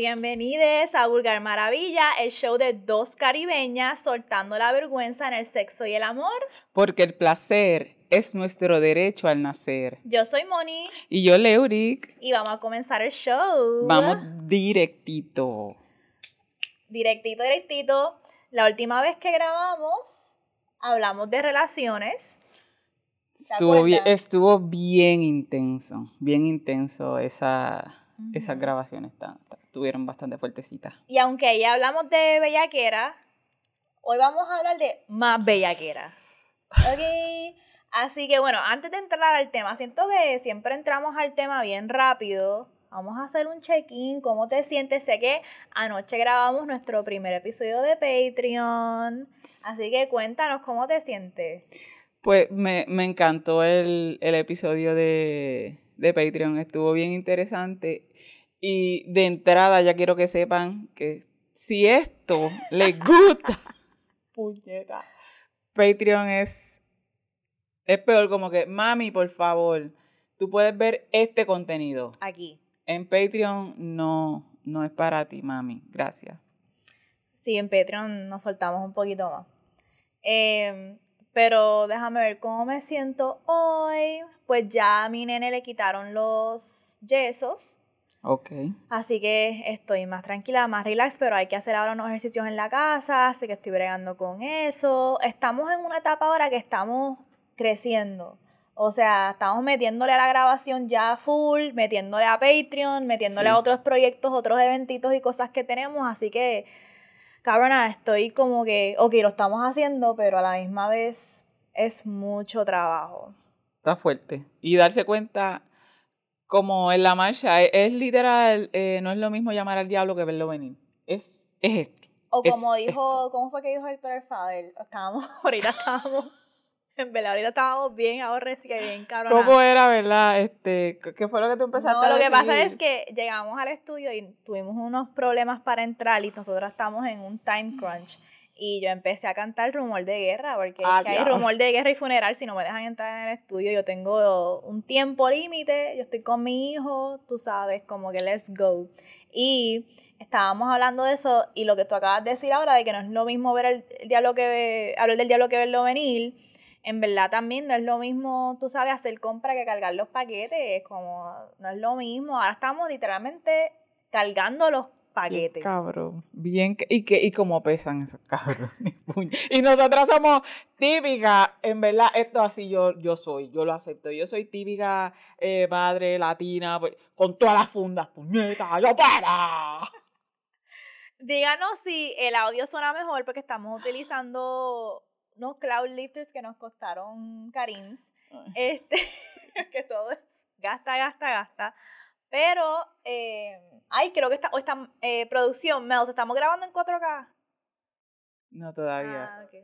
Bienvenidos a Vulgar Maravilla, el show de dos caribeñas soltando la vergüenza en el sexo y el amor. Porque el placer es nuestro derecho al nacer. Yo soy Moni. Y yo, Leuric. Y vamos a comenzar el show. Vamos directito. Directito, directito. La última vez que grabamos, hablamos de relaciones. Estuvo bien, estuvo bien intenso, bien intenso esa, esas grabaciones estuvieron bastante fuertecitas. Y aunque ya hablamos de bellaquera, hoy vamos a hablar de más bellaquera. Ok. Así que bueno, antes de entrar al tema, siento que siempre entramos al tema bien rápido. Vamos a hacer un check-in, ¿cómo te sientes? Sé que anoche grabamos nuestro primer episodio de Patreon, así que cuéntanos cómo te sientes. Pues me, encantó el, episodio de, de Patreon, estuvo bien interesante y de entrada ya quiero que sepan que si esto les gusta, puñeta, Patreon es, es peor como que, mami, por favor, tú puedes ver este contenido. Aquí. En Patreon no, no es para ti, mami. Gracias. Sí, en Patreon nos soltamos un poquito más. Em, pero déjame ver cómo me siento hoy. Pues ya a mi nene le quitaron los yesos. Ok. Así que estoy más tranquila, más relax, pero hay que hacer ahora unos ejercicios en la casa, así que estoy bregando con eso. Estamos en una etapa ahora que estamos creciendo. O sea, estamos metiéndole a la grabación ya full, metiéndole a Patreon, metiéndole a otros proyectos, otros eventitos y cosas que tenemos. Así que, cabrona, estoy como que, ok, lo estamos haciendo, pero a la misma vez es mucho trabajo. Está fuerte. Y darse cuenta como en la marcha, e, es, literal, eh, no es lo mismo llamar al diablo que verlo venir. Es, es esto. O como dijo, ¿cómo fue que dijo el Fader? Estábamos, ahorita estábamos, en verdad, ahorita estábamos bien ahorres que bien cabrón. ¿Cómo era, verdad? Este, ¿Qué fue lo que tú empezaste no, a lo que pasa es que llegamos al estudio y tuvimos unos problemas para entrar y nosotros estamos en un time crunch. Y yo empecé a cantar rumor de guerra, porque ah, hay rumor de guerra y funeral. Si no me dejan entrar en el estudio, yo tengo un tiempo límite, yo estoy con mi hijo, tú sabes, como que let's go. Y estábamos hablando de eso, y lo que tú acabas de decir ahora, de que no es lo mismo ver el, diablo que hablar del diablo que verlo venir, en verdad también no es lo mismo, tú sabes, hacer compra que cargar los paquetes, como no es lo mismo. Ahora estamos literalmente cargando los paquete. Cabrón. Bien, y, que, y cómo pesan esos cabros. y nosotras somos típicas, en verdad, esto así yo, yo soy, yo lo acepto. Yo soy típica eh, madre latina, pues, con todas las fundas, puñeta, yo para. Díganos si el audio suena mejor porque estamos utilizando unos cloud lifters que nos costaron carins. Este, que todo gasta, gasta, gasta. Pero, eh, ay, creo que esta, esta eh, producción, Mel, ¿estamos grabando en 4K? No, todavía. Ah, ok.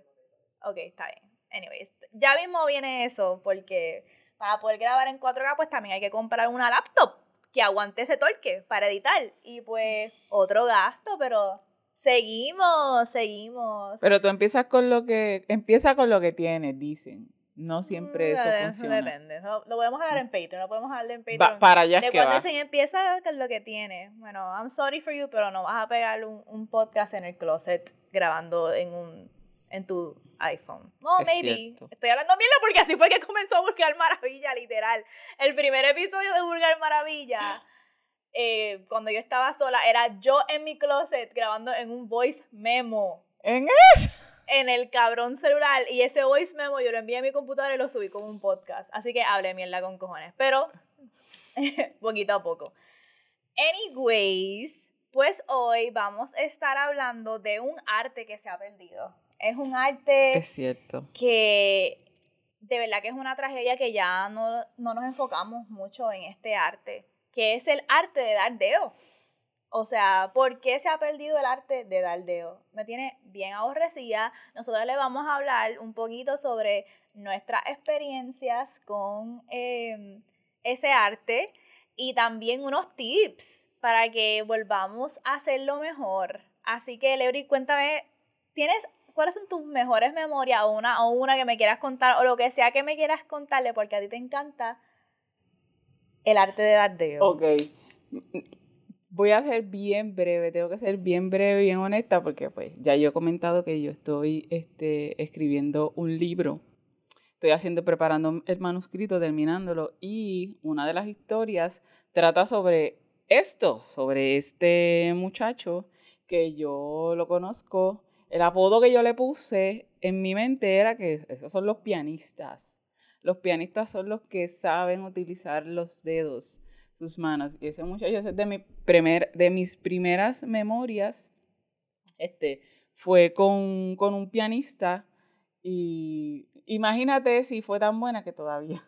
Ok, está bien. Anyways, ya mismo viene eso, porque para poder grabar en 4K, pues también hay que comprar una laptop que aguante ese torque para editar. Y pues, otro gasto, pero seguimos, seguimos. Pero tú empiezas con lo que, empieza con lo que tienes, dicen. No siempre eso funciona. Eso depende. Lo, podemos dejar en Patreon, lo podemos dejar en Patreon. para allá de que cuando se empieza con lo que tiene. Bueno, I'm sorry for you, pero no vas a pegar un, un podcast en el closet grabando en un en tu iPhone. No, maybe. Estoy hablando mierda porque así fue que comenzó Vulgar Maravilla, literal. El primer episodio de Vulgar Maravilla, eh, cuando yo estaba sola, era yo en mi closet grabando en un voice memo. ¿En eso? En el cabrón celular y ese voice memo yo lo envié a mi computadora y lo subí como un podcast. Así que hablé mierda con cojones. Pero poquito a poco. Anyways, pues hoy vamos a estar hablando de un arte que se ha perdido. Es un arte. Es cierto. Que de verdad que es una tragedia que ya no, no nos enfocamos mucho en este arte, que es el arte de dar dedo. O sea, ¿por qué se ha perdido el arte de daldeo? Me tiene bien aborrecida. Nosotros le vamos a hablar un poquito sobre nuestras experiencias con em, ese arte y también unos tips para que volvamos a hacerlo mejor. Así que, Leori, cuéntame, ¿tienes cuáles son tus mejores memorias o una, o una que me quieras contar o lo que sea que me quieras contarle porque a ti te encanta el arte de daldeo? Ok Voy a ser bien breve, tengo que ser bien breve, bien honesta, porque pues ya yo he comentado que yo estoy este, escribiendo un libro. Estoy haciendo, preparando el manuscrito, terminándolo, y una de las historias trata sobre esto, sobre este muchacho que yo lo conozco. El apodo que yo le puse en mi mente era que esos son los pianistas. Los pianistas son los que saben utilizar los dedos, sus manos. Y ese muchacho es de, mi primer, de mis primeras memorias. Este, fue con, con un pianista y imagínate si fue tan buena que todavía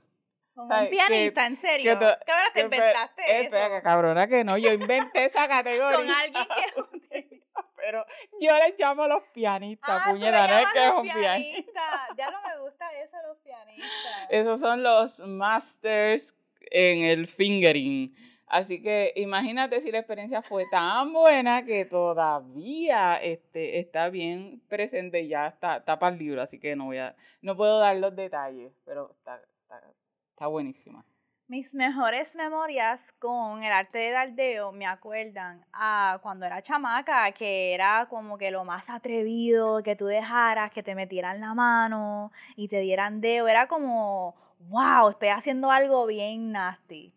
con un pianista, en serio. ¿Qué hora te inventaste eso? Espera, cabrona que no, yo inventé esa categoría. Con alguien que pero yo le llamo los pianistas, ah, puñeta, no es que es un pianista. Ya no me gusta eso, los pianistas. Esos son los masters en el fingering. Así que imagínate si la experiencia fue tan buena que todavía este, está bien presente y ya está, está para el libro, así que no voy a, no puedo dar los detalles, pero está, Está buenísima. Mis mejores memorias con el arte de daldeo me acuerdan a cuando era chamaca, que era como que lo más atrevido, que tú dejaras que te metieran la mano y te dieran deo. Era como, wow, estoy haciendo algo bien nasty.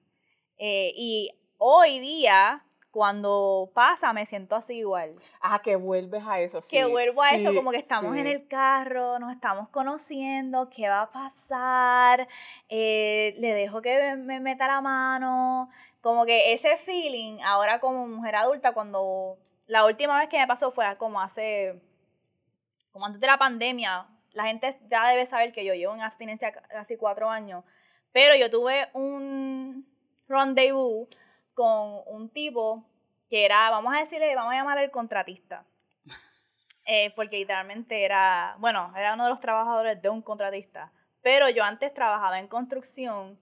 Eh, y hoy día cuando pasa me siento así igual. Ah, que vuelves a eso, sí. Que vuelvo a eso, como que estamos en el carro, nos estamos conociendo, ¿qué va a pasar? Eh, le dejo que me meta la mano. Como que ese feeling, ahora como mujer adulta, cuando la última vez que me pasó fue como hace, como antes de la pandemia, la gente ya debe saber que yo llevo en abstinencia casi cuatro años, pero yo tuve un rendezvous con un tipo que era, vamos a decirle, vamos a llamarle el contratista. Eh, porque literalmente era, bueno, era uno de los trabajadores de un contratista. Pero yo antes trabajaba en construcción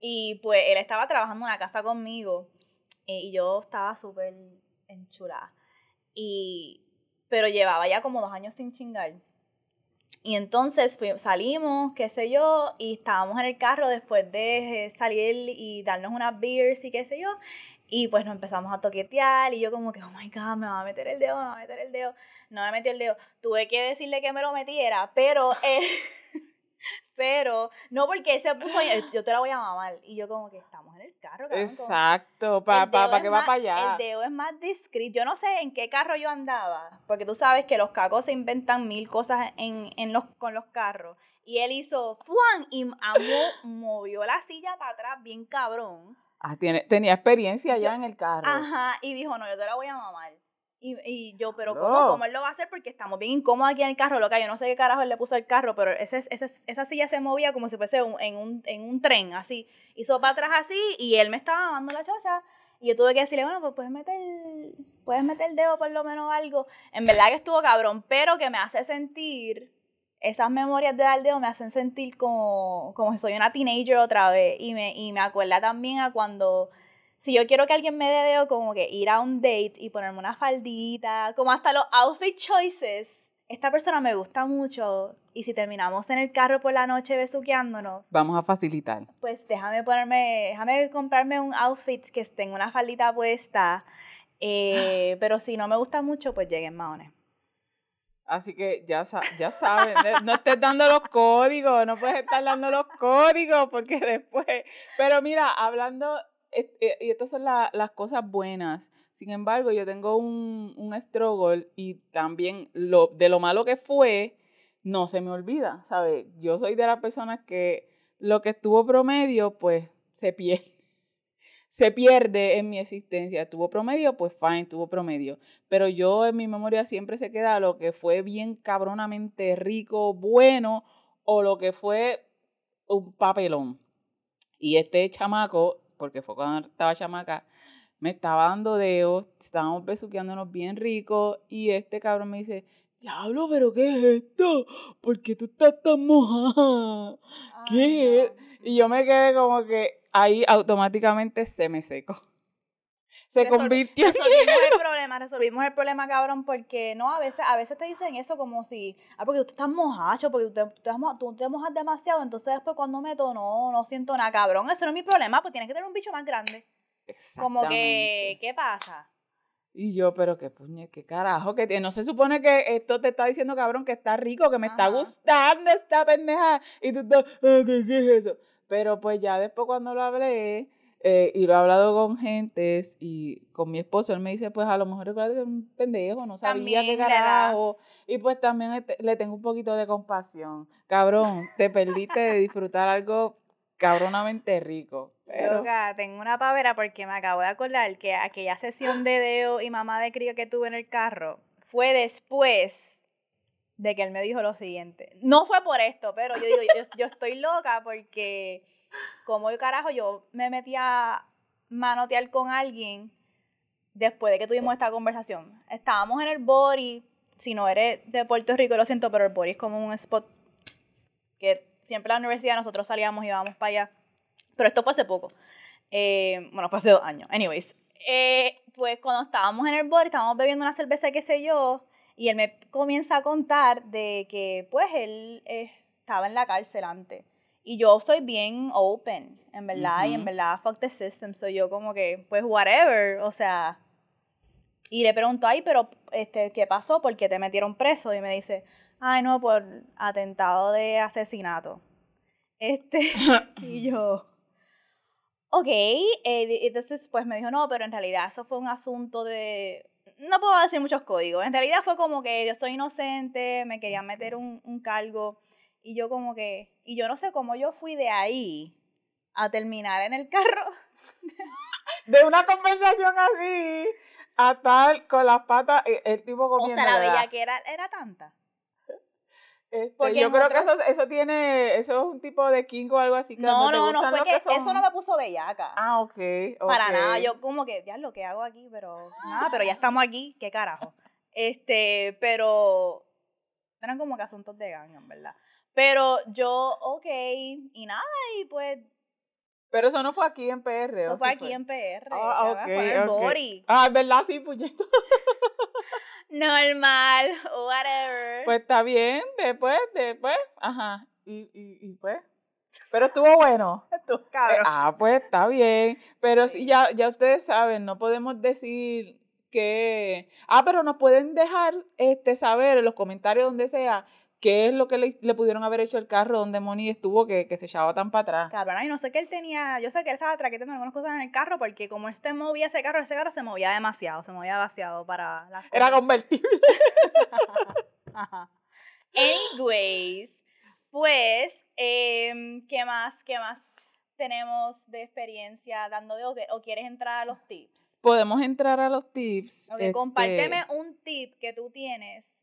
y pues él estaba trabajando en una casa conmigo eh, y yo estaba súper enchulada. Y, pero llevaba ya como dos años sin chingar. Y entonces salimos, qué sé yo, y estábamos en el carro después de salir y darnos unas beers y qué sé yo. Y pues nos empezamos a toquetear y yo como que, oh my God, me va a meter el dedo, me va a meter el dedo. No me metió el dedo. Tuve que decirle que me lo metiera, pero... Eh, pero no porque él se puso yo te la voy a mamar y yo como que estamos en el carro exacto para pa, pa, que va para allá. el dedo es más discreto yo no sé en qué carro yo andaba porque tú sabes que los cacos se inventan mil cosas en, en los, con los carros. Y él hizo fuan y movió la silla para atrás bien cabrón. Ah, tiene, tenía experiencia ya en el carro. Ajá, y dijo, no, yo te la voy a mamar. Y, y yo, pero ¿cómo, ¿cómo, él lo va a hacer? Porque estamos bien incómodos aquí en el carro, loca. Yo no sé qué carajo él le puso al carro, pero ese, ese, esa silla se movía como si fuese en, un, en un tren, así. Hizo para atrás así y él me estaba mamando la chocha. Y yo tuve que decirle, bueno, pues puedes meter, puedes meter el dedo por lo menos algo. En verdad que estuvo cabrón, pero que me hace sentir esas memorias de Aldeo me hacen sentir como, como si soy una teenager otra vez. Y me, y me acuerda también a cuando, si yo quiero que alguien me dé como que ir a un date y ponerme una faldita, como hasta los outfit choices. Esta persona me gusta mucho y si terminamos en el carro por la noche besuqueándonos. Vamos a facilitar. Pues déjame ponerme, déjame comprarme un outfit que tenga una faldita puesta. Eh, pero si no me gusta mucho, pues lleguen maones. Así que ya, ya saben, no estés dando los códigos, no puedes estar dando los códigos porque después... Pero mira, hablando, y estas son las cosas buenas. Sin embargo, yo tengo un, un struggle y también lo, de lo malo que fue, no se me olvida, ¿sabes? Yo soy de las personas que lo que estuvo promedio, pues se pierde se pierde en mi existencia. Tuvo promedio, pues fine, tuvo promedio. Pero yo en mi memoria siempre se queda lo que fue bien cabronamente rico, bueno, o lo que fue un papelón. Y este chamaco, porque fue cuando estaba chamaca, me estaba dando dedos, estábamos besuqueándonos bien ricos, y este cabrón me dice, diablo, pero ¿qué es esto? ¿Por qué tú estás tan mojada? ¿Qué es? Y yo me quedé como que, ahí automáticamente se me secó. Se convirtió en Resolvimos el problema, resolvimos el problema, cabrón, porque no, a veces, a veces te dicen eso como si, ah, porque tú estás mojacho, porque tú te, tú te mojas demasiado, entonces después cuando meto, no, no siento nada, cabrón, ese no es mi problema, pues tienes que tener un bicho más grande. Como que, ¿qué pasa? Y yo, pero qué puñet, qué carajo, que no se supone que esto te está diciendo, cabrón, que está rico, que me está gustando esta pendeja. Y tú estás, ah, ¿qué, ¿qué, es eso? Pero pues ya después cuando lo hablé, eh, y lo he hablado con gentes y con mi esposo, él me dice, pues a lo mejor es un pendejo, no sabía qué carajo. Y pues también este, le tengo un poquito de compasión. Cabrón, te perdiste de disfrutar algo cabronamente rico. Pero... tengo una pavera porque me acabo de acordar que aquella sesión de Deo y mamá de cría que tuve en el carro fue después de que él me dijo lo siguiente. No fue por esto, pero yo digo, yo, yo estoy loca porque como yo carajo yo me metí a manotear con alguien después de que tuvimos esta conversación. Estábamos en el Bori, si no eres de Puerto Rico, lo siento, pero el Bori es como un spot que siempre la universidad nosotros salíamos y íbamos para allá. Pero esto fue hace poco. Eh, bueno, fue hace dos años. Anyways, eh, pues cuando estábamos en el Bori, estábamos bebiendo una cerveza, qué sé yo, y él me comienza a contar de que, pues, él eh, estaba en la cárcel antes. Y yo soy bien open, en verdad, y en verdad, fuck the system. Soy yo como que, pues, whatever, o sea. Y le pregunto, ay, pero, este, ¿qué pasó? ¿Por qué te metieron preso? Y me dice, ay, no, por atentado de asesinato. Este, y yo, ok, eh, entonces, pues me dijo, no, pero en realidad eso fue un asunto de, no puedo decir muchos códigos, en realidad fue como que yo soy inocente, me querían meter un, un cargo y yo como que, y yo no sé cómo yo fui de ahí a terminar en el carro. de una conversación así a estar con las patas, eh, el, tipo comiendo. O sea, la bella que era, era tanta. Este, yo creo que eso, eso tiene, eso es un tipo de king o algo así. Que no, no, no, fue que, eso no me puso bellaca. Ah, ok. Para nada, yo como que, ya lo que hago aquí, pero nada, pero ya estamos aquí, qué carajo. Este, pero eran como que asuntos de gang, en verdad. Pero yo, ok, y nada, y pues... Pero eso no fue aquí en PR, Eso fue aquí en PR. Ah, ok, fue en el Bori. Ah, es verdad, sí, puñeto. Normal, whatever. Pues está bien, después, después, ajá, y, y, y pues... Pero estuvo bueno. Estuvo cabrón. Ah, pues está bien. Pero sí, ya, ya ustedes saben, no podemos decir que. Ah, pero nos pueden dejar este saber en los comentarios donde sea ¿Qué es lo que le, pudieron haber hecho el carro donde Moni estuvo que, se echaba tan para atrás? Cabrón, y no sé qué él tenía, yo sé que él estaba traquetando algunas cosas en el carro porque como este movía ese carro, ese carro se movía demasiado, se movía demasiado para las Era convertible. Anyways, pues, em, ¿qué más? ¿Qué más tenemos de experiencia dando de o, quieres entrar a los tips? Podemos entrar a los tips. Ok, compárteme este un tip que tú tienes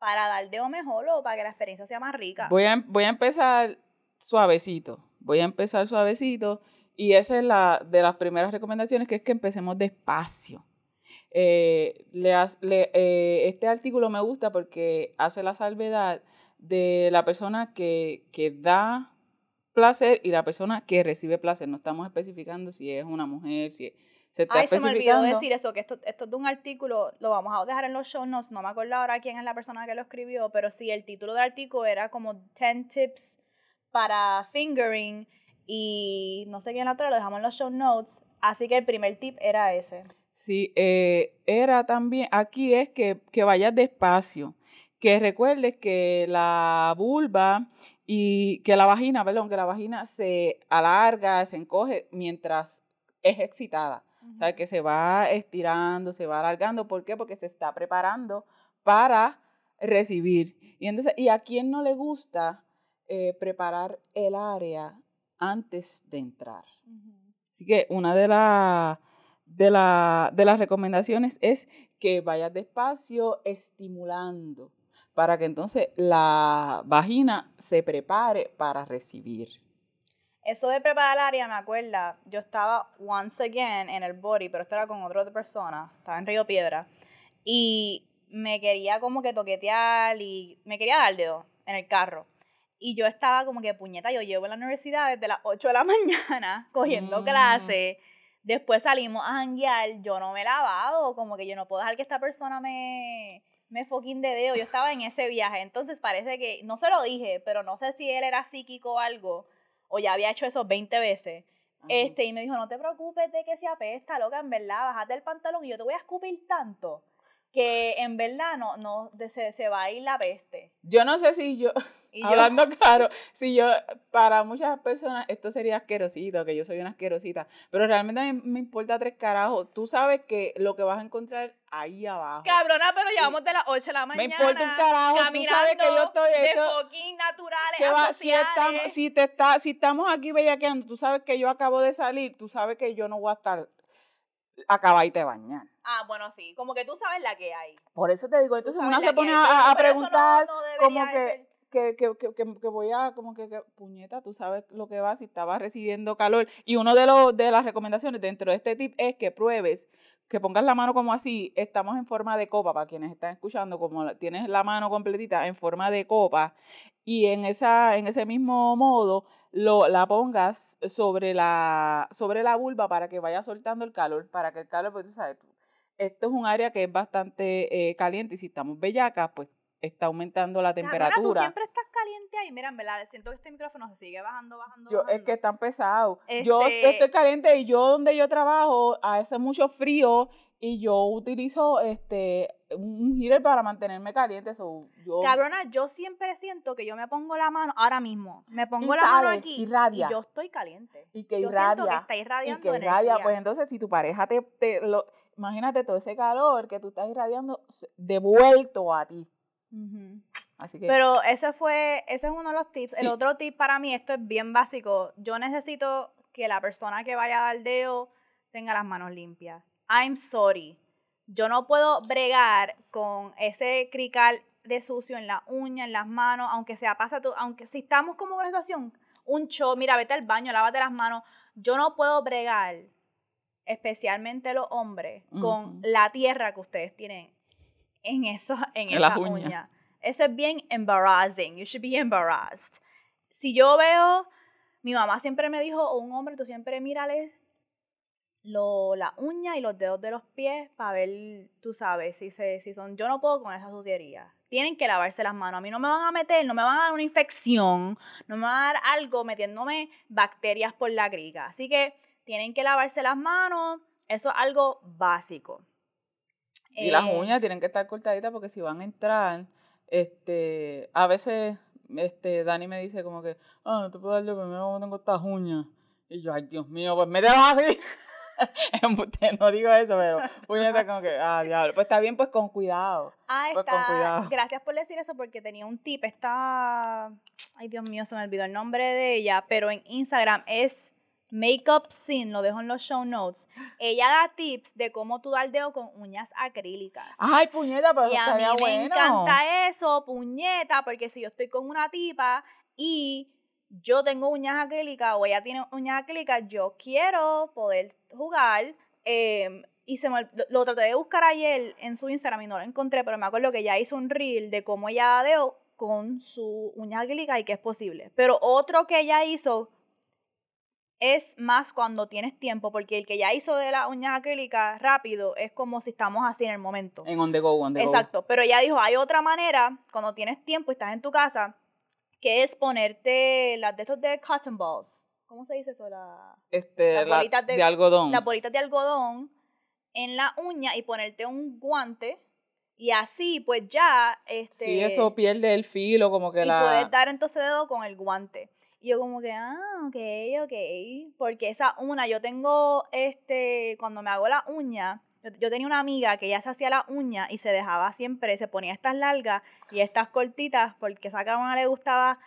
para dar de mejor o para que la experiencia sea más rica. Voy a, voy a empezar suavecito. Voy a empezar suavecito. Y esa es la de las primeras recomendaciones, que es que empecemos despacio. Eh, le, eh, este artículo me gusta porque hace la salvedad de la persona que, que da placer y la persona que recibe placer. No estamos especificando si es una mujer, si es se Ay, se me olvidó decir eso, que esto, esto es de un artículo, lo vamos a dejar en los show notes, no me acuerdo ahora quién es la persona que lo escribió, pero sí, el título del artículo era como 10 tips para fingering y no sé quién la otra, lo dejamos en los show notes, así que el primer tip era ese. Sí, eh, era también, aquí es que, que vayas despacio, que recuerdes que la vulva y que la vagina, perdón, que la vagina se alarga, se encoge mientras es excitada. O sea, que se va estirando, se va alargando. ¿Por qué? Porque se está preparando para recibir. Y entonces, ¿y a quién no le gusta eh, preparar el área antes de entrar? Así que una de, de, la, de las recomendaciones es que vayas despacio estimulando para que entonces la vagina se prepare para recibir. Eso de preparar el área, me acuerda, yo estaba once again en el body, pero esto era con otra persona, estaba en Río Piedra, y me quería como que toquetear y me quería dar dedo en el carro. Y yo estaba como que, puñeta, yo llevo en la universidad desde las 8 de la mañana cogiendo mm. clase. Después salimos a janguear, yo no me he lavado, como que yo no puedo dejar que esta persona me, me fucking de dedo. Yo estaba en ese viaje, entonces parece que, no se lo dije, pero no sé si él era psíquico o algo o ya había hecho eso 20 veces, Este, y me dijo, no te preocupes de que se apesta, loca, en verdad, bájate el pantalón y yo te voy a escupir tanto que en verdad no, no se, se va a ir la peste. Yo no sé si yo, hablando claro, si yo, para muchas personas esto sería asquerosito, que yo soy una asquerosita, pero realmente a mí me importa tres carajos. Tú sabes que lo que vas a encontrar ahí abajo. Cabrona, pero llevamos de las 8 de la mañana. Me importa un carajo, caminando tú sabes que yo estoy de fucking naturales si, estamos, si, te está, si estamos aquí bellaqueando, tú sabes que yo acabo de salir, tú sabes que yo no voy a estar acaba y te bañar. Ah, bueno, sí, como que tú sabes la que hay. Por eso te digo, entonces uno se pone a, preguntar como que, que, que, que, que, voy a, como que, puñeta, tú sabes lo que va si estaba recibiendo calor. Y uno de, los, de las recomendaciones dentro de este tip es que pruebes, que pongas la mano como así, estamos en forma de copa, para quienes están escuchando, como tienes la mano completita en forma de copa, y en, esa, en ese mismo modo lo, la pongas sobre la, sobre la vulva para que vaya soltando el calor, para que el calor, pues tú sabes, esto es un área que es bastante eh, caliente y si estamos bellacas, pues está aumentando la temperatura. tú siempre estás caliente ahí. Mira, en verdad, siento que este micrófono se sigue bajando, bajando, yo, Es que están pesados. Yo este estoy caliente y yo donde yo trabajo hace mucho frío y yo utilizo este un heater para mantenerme caliente. So, yo... Cabrona, yo siempre siento que yo me pongo la mano, ahora mismo, me pongo la mano aquí y yo estoy caliente. Y que yo irradia. que está irradiando y que irradia, pues entonces si tu pareja te, te lo, imagínate todo ese calor que tú estás irradiando devuelto a ti. Así que... Pero ese fue, ese es uno de los tips. El otro tip para mí, esto es bien básico. Yo necesito que la persona que vaya a dar dedo tenga las manos limpias. I'm sorry. Yo no puedo bregar con ese crical de sucio en la uña, en las manos, aunque sea pasa tú, aunque si estamos como en una situación, un show, mira, vete al baño, lávate las manos. Yo no puedo bregar, especialmente los hombres, con la tierra que ustedes tienen en, eso, en, esa uña. Eso es bien embarrassing. You should be embarrassed. Si yo veo, mi mamá siempre me dijo, o un hombre, tú siempre mírale lo, la uña y los dedos de los pies para ver, tú sabes, si, se, si son, yo no puedo con esa suciería. Tienen que lavarse las manos. A mí no me van a meter, no me van a dar una infección, no me van a dar algo metiéndome bacterias por la griga. Así que tienen que lavarse las manos. Eso es algo básico. Y las eh, uñas tienen que estar cortaditas porque si van a entrar, este, a veces, este, Dani me dice como que, ah, no te puedo dar yo primero tengo estas uñas. Y yo, ay, Dios mío, pues mételas así. no digo eso, pero puñeta como que, ah, diablo. Pues está bien, pues con cuidado. Ah, pues está. Con cuidado. Gracias por decir eso porque tenía un tip. Está, ay Dios mío, se me olvidó el nombre de ella, pero en Instagram es Makeup Sin, lo dejo en los show notes. Ella da tips de cómo tú dar dedo con uñas acrílicas. Ay, puñeta, pero y a mí me encanta eso, puñeta, porque si yo estoy con una tipa y yo tengo uñas acrílicas o ella tiene uñas acrílicas, yo quiero poder jugar. Em, y se lo, traté de buscar ayer en su Instagram y no lo encontré, pero me acuerdo que ella hizo un reel de cómo ella da dedo con su uña acrílica y que es posible. Pero otro que ella hizo es más cuando tienes tiempo, porque el que ya hizo de la uña acrílica rápido es como si estamos así en el momento. En on the go, on the Exacto, pero ella dijo, hay otra manera, cuando tienes tiempo y estás en tu casa, que es ponerte las de estos de cotton balls. ¿Cómo se dice eso? La, este, las bolitas de, algodón. Las bolitas de algodón en la uña y ponerte un guante y así pues ya este sí eso pierde el filo como que y la puedes dar entonces dedo con el guante y yo como que, ah, ok, ok. Porque esa una, yo tengo, este, cuando me hago la uña, yo, tenía una amiga que ya se hacía la uña y se dejaba siempre, se ponía estas largas y estas cortitas, porque esa cámara le gustaba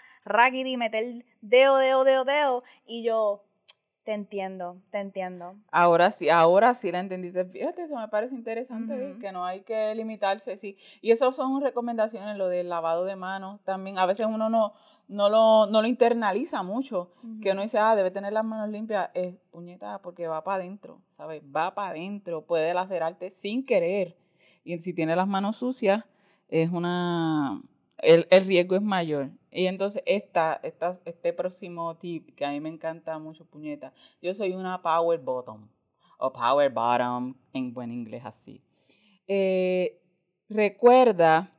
y meter dedo, dedo, dedo, dedo. Y yo, te entiendo, te entiendo. Ahora sí, ahora sí la entendiste. Fíjate, eso me parece interesante, que no hay que limitarse, sí. Y eso son recomendaciones, lo del lavado de manos. También a veces uno no, no lo, no lo internaliza mucho, que uno dice, ah, debe tener las manos limpias, es puñeta, porque va para adentro, ¿sabes? Va para adentro, puede lacerarte sin querer. Y si tiene las manos sucias, es una, el, el riesgo es mayor. Y entonces esta, esta, este próximo tip, que a mí me encanta mucho, puñeta, yo soy una power bottom, o power bottom, en buen inglés así. Eh, recuerda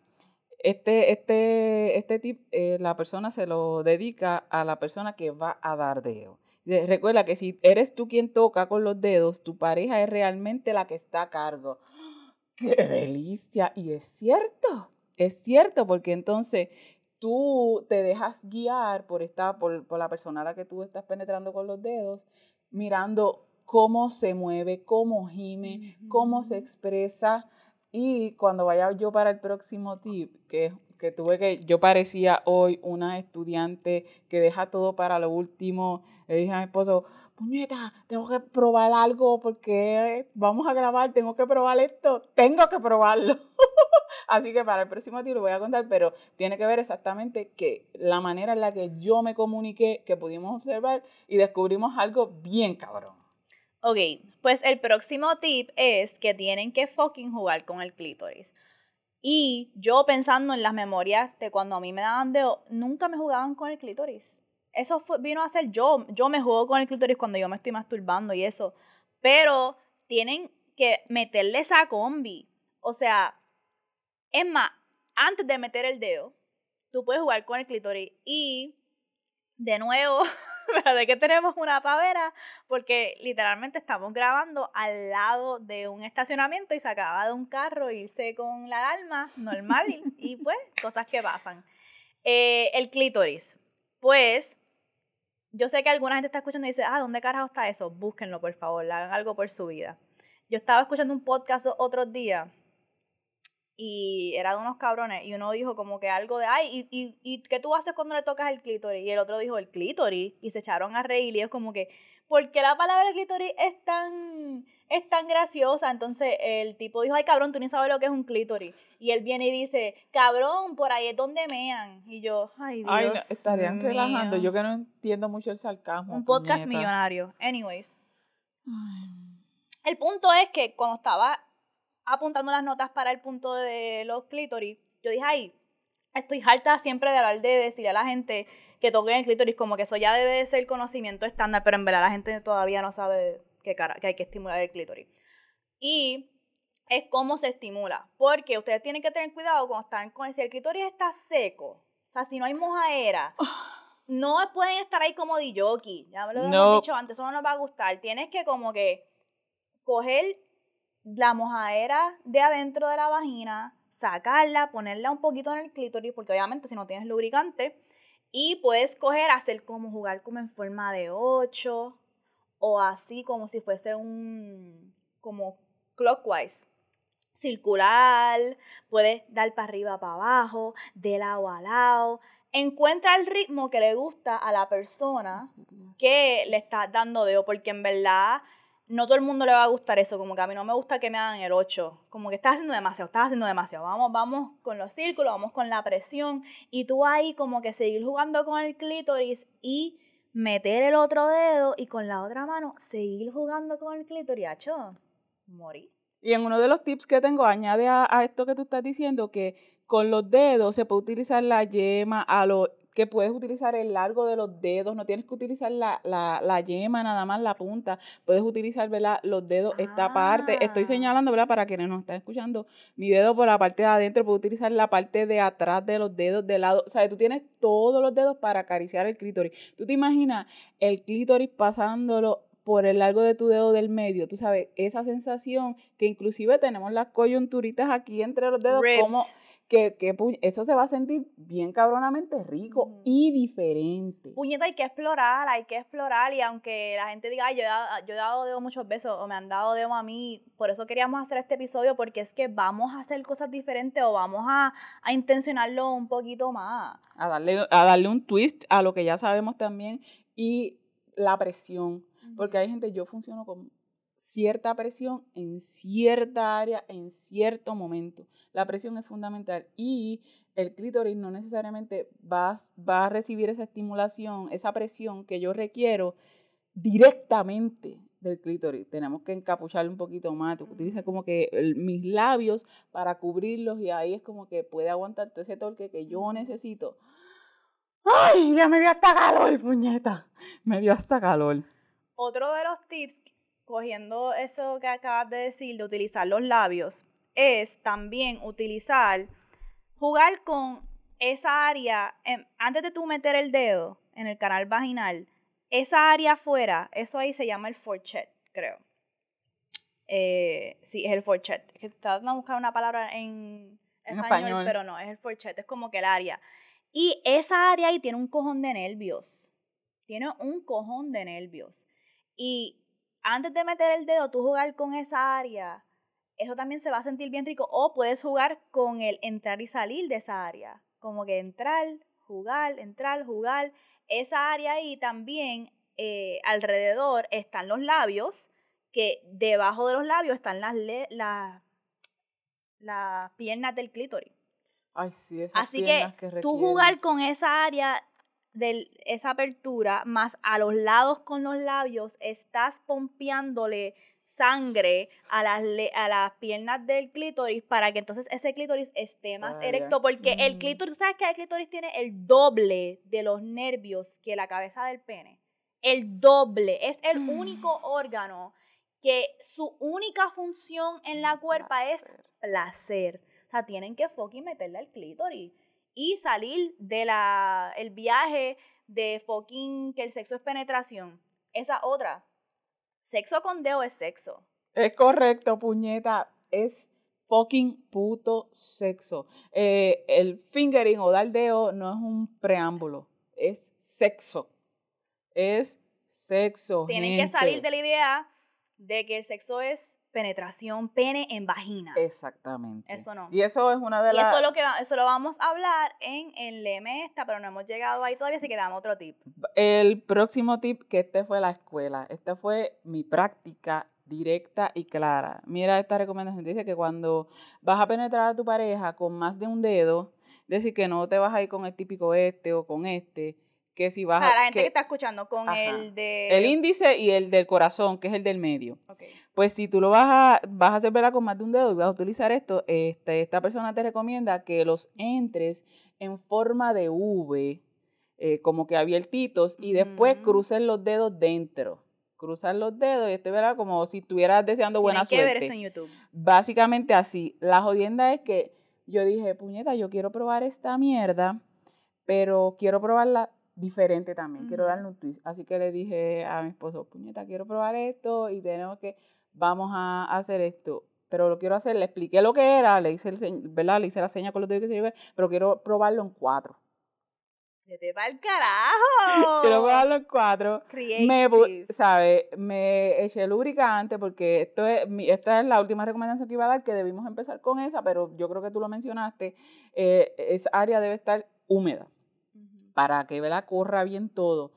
este, este, este tip, eh, la persona se lo dedica a la persona que va a dar dedo. Recuerda que si eres tú quien toca con los dedos, tu pareja es realmente la que está a cargo. ¡Qué delicia! Y es cierto, es cierto, porque entonces tú te dejas guiar por, esta, por, por la persona a la que tú estás penetrando con los dedos, mirando cómo se mueve, cómo gime, cómo se expresa. Y cuando vaya yo para el próximo tip, que, que tuve que, yo parecía hoy una estudiante que deja todo para lo último, le dije a mi esposo, puñeta, tengo que probar algo porque vamos a grabar, tengo que probar esto, tengo que probarlo. Así que para el próximo tip lo voy a contar, pero tiene que ver exactamente que la manera en la que yo me comuniqué, que pudimos observar y descubrimos algo bien cabrón. Ok, pues el próximo tip es que tienen que fucking jugar con el clítoris. Y yo pensando en las memorias de cuando a mí me daban dedo, nunca me jugaban con el clítoris. Eso vino a ser yo. Yo me juego con el clítoris cuando yo me estoy masturbando y eso. Pero tienen que meterle esa combi. O sea, es más, antes de meter el dedo, tú puedes jugar con el clítoris y de nuevo, de que tenemos una pavera, porque literalmente estamos grabando al lado de un estacionamiento y se acaba de un carro irse con la alarma normal y, pues cosas que pasan. Eh, el clítoris, pues yo sé que alguna gente está escuchando y dice, ah, ¿dónde carajo está eso? Búsquenlo, por favor, hagan algo por su vida. Yo estaba escuchando un podcast otros días y era de unos cabrones y uno dijo como que algo de, ay, ¿y, y, y qué tú haces cuando le tocas el clítoris? Y el otro dijo, el clítoris, y se echaron a reír y es como que, ¿por qué la palabra clítoris es tan, es tan graciosa? Entonces el tipo dijo, ay, cabrón, tú ni sabes lo que es un clítoris. Y él viene y dice, cabrón, por ahí es donde mean. Y yo, ay, Dios Ay, estarían relajando, yo que no entiendo mucho el sarcasmo. Un podcast millonario. Anyways. El punto es que cuando estaba apuntando las notas para el punto de los clítoris, yo dije, ay, estoy harta siempre de hablar de decirle a la gente que toquen el clítoris, como que eso ya debe de ser conocimiento estándar, pero en verdad la gente todavía no sabe que, cara, que hay que estimular el clítoris. Y es cómo se estimula, porque ustedes tienen que tener cuidado cuando están con el, si el clítoris está seco, o sea, si no hay mojaera, no pueden estar ahí como de jockey, ya me lo hemos dicho antes, eso no nos va a gustar, tienes que como que coger la mojadera de adentro de la vagina, sacarla, ponerla un poquito en el clítoris, porque obviamente si no tienes lubricante, y puedes coger, hacer como jugar como en forma de 8 o así como si fuese un, como clockwise, circular, puedes dar para arriba, para abajo, de lado a lado. Encuentra el ritmo que le gusta a la persona que le está dando dedo, porque en verdad no todo el mundo le va a gustar eso, como que a mí no me gusta que me hagan el 8, como que estás haciendo demasiado, estás haciendo demasiado, vamos, vamos con los círculos, vamos con la presión, y tú ahí como que seguir jugando con el clítoris y meter el otro dedo y con la otra mano seguir jugando con el clítoris, hecho, morí. Y en uno de los tips que tengo, añade a, a esto que tú estás diciendo, que con los dedos se puede utilizar la yema a lo que puedes utilizar el largo de los dedos, no tienes que utilizar la, la, la yema, nada más la punta, puedes utilizar ¿verdad? los dedos, esta parte, estoy ah. señalando ¿verdad? para quienes nos están escuchando, mi dedo por la parte de adentro, puedo utilizar la parte de atrás de los dedos, de lado, o sea, tú tienes todos los dedos para acariciar el clítoris. ¿Tú te imaginas el clítoris pasándolo por el largo de tu dedo del medio, tú sabes, esa sensación que inclusive tenemos las coyunturitas aquí entre los dedos, como que, que eso se va a sentir bien cabronamente rico y diferente. Puñeta, hay que explorar, hay que explorar y aunque la gente diga, yo, he dado, yo he dado dedo muchos besos o me han dado dedo a mí, por eso queríamos hacer este episodio porque es que vamos a hacer cosas diferentes o vamos a, a intencionarlo un poquito más. A darle, a darle un twist a lo que ya sabemos también y la presión porque hay gente, yo funciono con cierta presión en cierta área, en cierto momento. La presión es fundamental y el clítoris no necesariamente va, va a recibir esa estimulación, esa presión que yo requiero directamente del clítoris. Tenemos que encapucharlo un poquito más. Utiliza como que mis labios para cubrirlos y ahí es como que puede aguantar todo ese torque que yo necesito. ¡Ay! Ya me dio hasta calor, puñeta. Me dio hasta calor. Otro de los tips, cogiendo eso que acabas de decir, de utilizar los labios, es también utilizar, jugar con esa área, antes de tú meter el dedo en el canal vaginal, esa área afuera, eso ahí se llama el forchet, creo. Eh, sí, es el forchet. que estaba a buscar una palabra en, español, pero no, es el forchet, es como que el área. Y esa área ahí tiene un cojón de nervios. Tiene un cojón de nervios. Y antes de meter el dedo, tú jugar con esa área, eso también se va a sentir bien rico. O puedes jugar con el entrar y salir de esa área. Como que entrar, jugar, entrar, jugar. Esa área ahí también, eh, alrededor están los labios, que debajo de los labios están las, las, las piernas del clítoris. Ay, sí, esas Así que, que tú jugar con esa área de esa apertura, más a los lados con los labios, estás pompeándole sangre a las, a las piernas del clítoris para que entonces ese clítoris esté más erecto, porque el clítoris, ¿sabes que el clítoris tiene el doble de los nervios que la cabeza del pene? El doble, es el único órgano que su única función en la cuerpa es placer. O sea, tienen que fucking meterle al clítoris y salir de la el viaje de fucking que el sexo es penetración. Esa otra. Sexo con dedo es sexo. Es correcto, puñeta. Es fucking puto sexo. Eh, el fingering o dar dedo no es un preámbulo. Es sexo. Es sexo. Tienen que salir de la idea de que el sexo es penetración pene en vagina. Exactamente. Eso no. Y eso es una de las... Y eso lo, que, eso lo vamos a hablar en el leme esta, pero no hemos llegado ahí todavía, así que damos otro tip. El próximo tip, que este fue la escuela. Esta fue mi práctica directa y clara. Mira esta recomendación. Dice que cuando vas a penetrar a tu pareja con más de un dedo, decir que no te vas a ir con el típico este o con este, que si vas o sea, la gente que, está escuchando con el de... El índice y el del corazón, que es el del medio. Pues si tú lo vas a, vas a hacer verla con más de un dedo y vas a utilizar esto, este, esta persona te recomienda que los entres en forma de V, eh, como que abiertitos, y después cruces los dedos dentro. Cruzar los dedos y este verá como si estuvieras deseando buena suerte. que ver esto en YouTube. Básicamente así. La jodienda es que yo dije, puñeta, yo quiero probar esta mierda, pero quiero probarla diferente también, quiero darle un twist. Así que le dije a mi esposo, puñeta, quiero probar esto y tenemos que, vamos a hacer esto. Pero lo quiero hacer, le expliqué lo que era, le hice, el, ¿verdad? Le hice la seña con los dedos que se lleve, pero quiero probarlo en cuatro. te va el carajo! quiero probarlo en cuatro. Me, ¿sabe? Me eché lubricante porque esto es, esta es la última recomendación que iba a dar, que debimos empezar con esa, pero yo creo que tú lo mencionaste. Eh, esa área debe estar húmeda para que la corra bien todo.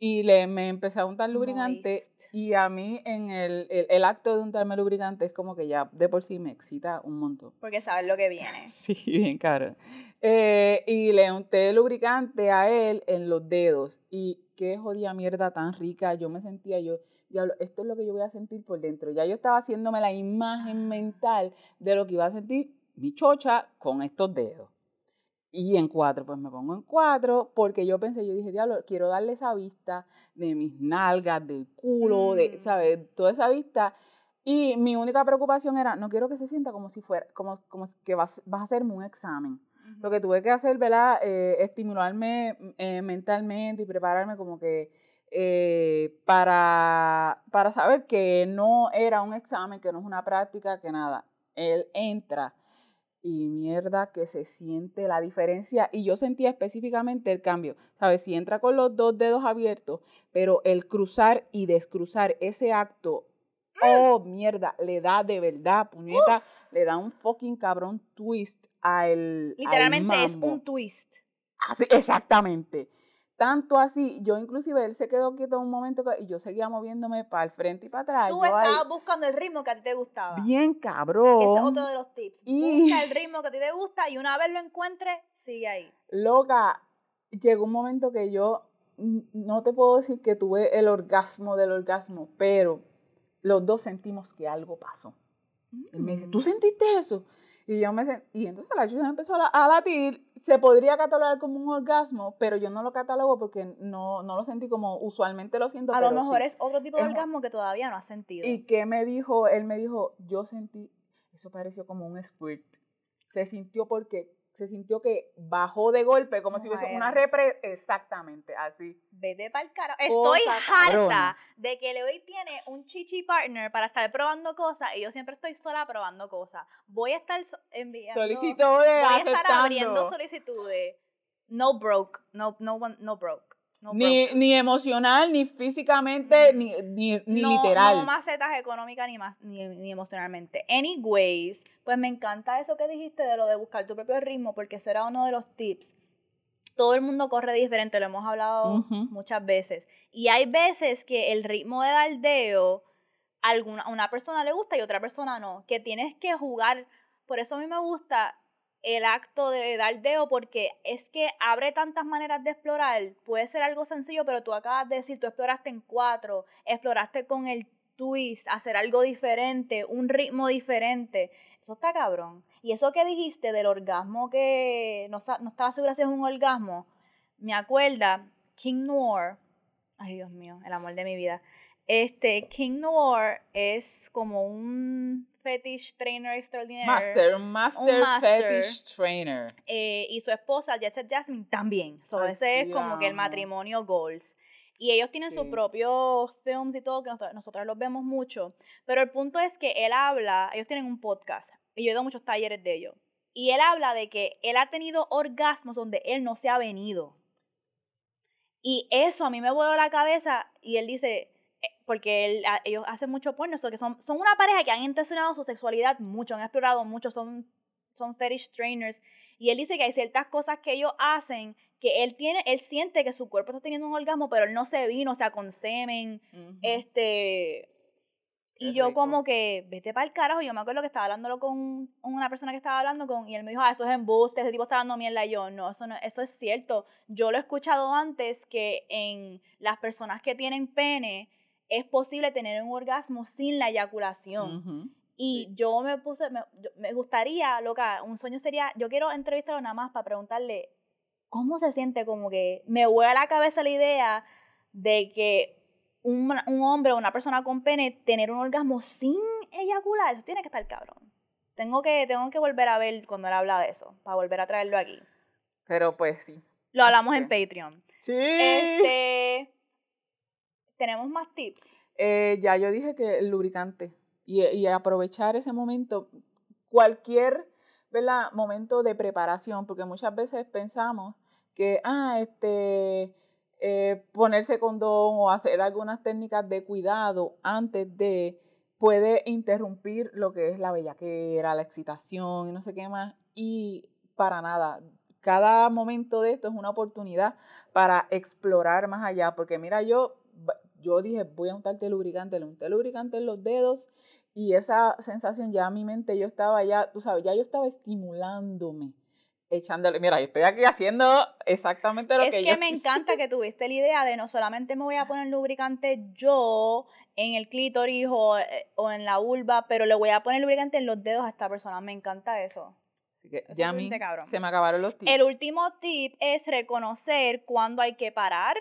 Y le, me empecé a untar lubricante y a mí en el, el, acto de untarme lubricante es como que ya de por sí me excita un montón. Porque sabes lo que viene. Sí, bien caro. Eh, y le unté lubricante a él en los dedos y qué jodida mierda tan rica. Yo me sentía yo, diablo, esto es lo que yo voy a sentir por dentro. Ya yo estaba haciéndome la imagen mental de lo que iba a sentir mi chocha con estos dedos. Y en cuatro, pues me pongo en cuatro, porque yo pensé, yo dije, diablo, quiero darle esa vista de mis nalgas, del culo, de, mm. ¿sabes? Toda esa vista. Y mi única preocupación era, no quiero que se sienta como si fuera, como, como que vas, vas a hacerme un examen. Lo que tuve que hacer, ¿verdad? Eh, estimularme eh, mentalmente y prepararme como que eh, para, para saber que no era un examen, que no es una práctica, que nada. Él entra y mierda que se siente la diferencia. Y yo sentía específicamente el cambio. ¿Sabes? Si entra con los dos dedos abiertos, pero el cruzar y descruzar ese acto, mm. oh mierda, le da de verdad, puñeta, le da un fucking cabrón twist al. Literalmente es un twist. Así, exactamente. Tanto así, yo inclusive él se quedó quieto un momento y yo seguía moviéndome para el frente y para atrás. Tú estabas buscando el ritmo que a ti te gustaba. Bien cabrón. Ese es otro de los tips. Busca el ritmo que a ti te gusta y una vez lo encuentres, sigue ahí. Loca, llegó un momento que yo no te puedo decir que tuve el orgasmo del orgasmo, pero los dos sentimos que algo pasó. Él me dice, ¿tú mm. sentiste eso? Y yo me y entonces la chucha empezó a, latir. Se podría catalogar como un orgasmo, pero yo no lo catalogo porque no, no lo sentí como usualmente lo siento. A lo mejor es otro tipo de orgasmo que todavía no has sentido. ¿Y qué me dijo? Él me dijo, yo sentí, eso pareció como un squirt. Se sintió porque se sintió que bajó de golpe, como si fuese una repre... Exactamente, así. Vete para el caro. Estoy harta de que Leoy tiene un chichi partner para estar probando cosas y yo siempre estoy sola probando cosas. Voy a estar enviando... Solicitudes, Voy a estar abriendo solicitudes. No broke, no, no, no broke ni, ni, emocional, ni físicamente, ni, ni, ni literal. No macetas económicas ni, más, ni, ni, emocionalmente. Anyways, pues me encanta eso que dijiste de lo de buscar tu propio ritmo, porque será uno de los tips. Todo el mundo corre diferente, lo hemos hablado muchas veces. Y hay veces que el ritmo de daldeo, alguna, a una persona le gusta y otra persona no. Que tienes que jugar. Por eso a mí me gusta el acto de dar deo porque es que abre tantas maneras de explorar. Puede ser algo sencillo, pero tú acabas de decir, tú exploraste en cuatro, exploraste con el twist, hacer algo diferente, un ritmo diferente. Eso está cabrón. Y eso que dijiste del orgasmo que no, no estaba segura si es un orgasmo, me acuerda King Noir. Ay, Dios mío, el amor de mi vida. Este, King Noir es como un fetish trainer extraordinario. Master, master, fetish trainer. Eh, y su esposa, Jet Jasmine, también. So, ese es como que el matrimonio goals. Y ellos tienen sus propios films y todo, que nosotros, los vemos mucho. Pero el punto es que él habla, ellos tienen un podcast, y yo he ido a muchos talleres de ellos. Y él habla de que él ha tenido orgasmos donde él no se ha venido. Y eso a mí me voló la cabeza. Y él dice, porque ellos hacen mucho porno, que son, son una pareja que han intencionado su sexualidad mucho, han explorado mucho, son, son fetish trainers. Y él dice que hay ciertas cosas que ellos hacen que él tiene, él siente que su cuerpo está teniendo un orgasmo, pero él no se vino, o sea, con semen, este... Y yo como que, vete para el carajo, yo me acuerdo que estaba hablándolo con una persona que estaba hablando con, y él me dijo, ah, eso es embuste, ese tipo está dando mierda, y yo, no, eso no, eso es cierto. Yo lo he escuchado antes que en las personas que tienen pene, es posible tener un orgasmo sin la eyaculación. Y yo me puse, me, gustaría, loca, un sueño sería, yo quiero entrevistarlo nada más para preguntarle cómo se siente, como que me vuela a la cabeza la idea de que un, un hombre o una persona con pene tener un orgasmo sin eyacular, eso tiene que estar cabrón. Tengo que, tengo que volver a ver cuando él habla de eso, para volver a traerlo aquí. Pero pues sí. Lo hablamos en Patreon. Sí. Este, ¿Tenemos más tips? Eh, ya yo dije que el lubricante y, aprovechar ese momento, cualquier ¿verdad? momento de preparación, porque muchas veces pensamos que, ah, este, eh, ponerse condón o hacer algunas técnicas de cuidado antes de puede interrumpir lo que es la bellaquera, la excitación y no sé qué más. Y para nada, cada momento de esto es una oportunidad para explorar más allá, porque mira, yo yo dije, voy a untarte lubricante, le unté lubricante en los dedos y esa sensación ya a mi mente, yo estaba ya, tú sabes, ya yo estaba estimulándome, echándole, mira, yo estoy aquí haciendo exactamente lo que, yo... Es que me encanta que tuviste la idea de no solamente me voy a poner lubricante yo en el clítoris o, eh, o en la vulva, pero le voy a poner lubricante en los dedos a esta persona, me encanta eso. Así que ya a mí se me acabaron los tips. El último tip es reconocer cuándo hay que parar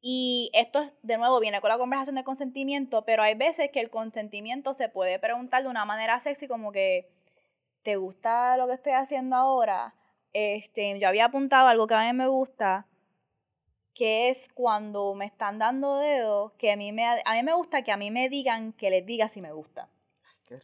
y esto, de nuevo, viene con la conversación de consentimiento, pero hay veces que el consentimiento se puede preguntar de una manera sexy como que, ¿te gusta lo que estoy haciendo ahora? Este, yo había apuntado algo que a mí me gusta, que es cuando me están dando dedos, que a mí me, a mí me gusta que a mí me digan que les diga si me gusta.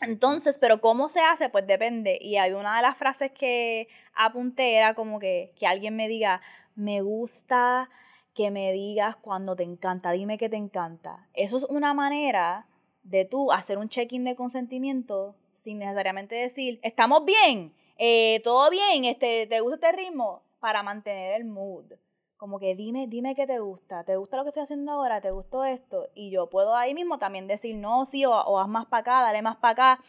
Entonces, pero ¿cómo se hace? Pues depende. Y hay una de las frases que apunté era como que, que alguien me diga, me gusta que me digas cuando te encanta, dime que te encanta. Eso es una manera de tú hacer un check-in de consentimiento sin necesariamente decir, estamos bien, eh, todo bien, este, ¿te gusta este ritmo? Para mantener el mood. Como que dime, dime qué te gusta, ¿te gusta lo que estoy haciendo ahora? ¿Te gustó esto? Y yo puedo ahí mismo también decir, no, sí, o, o haz más para acá, dale más para acá.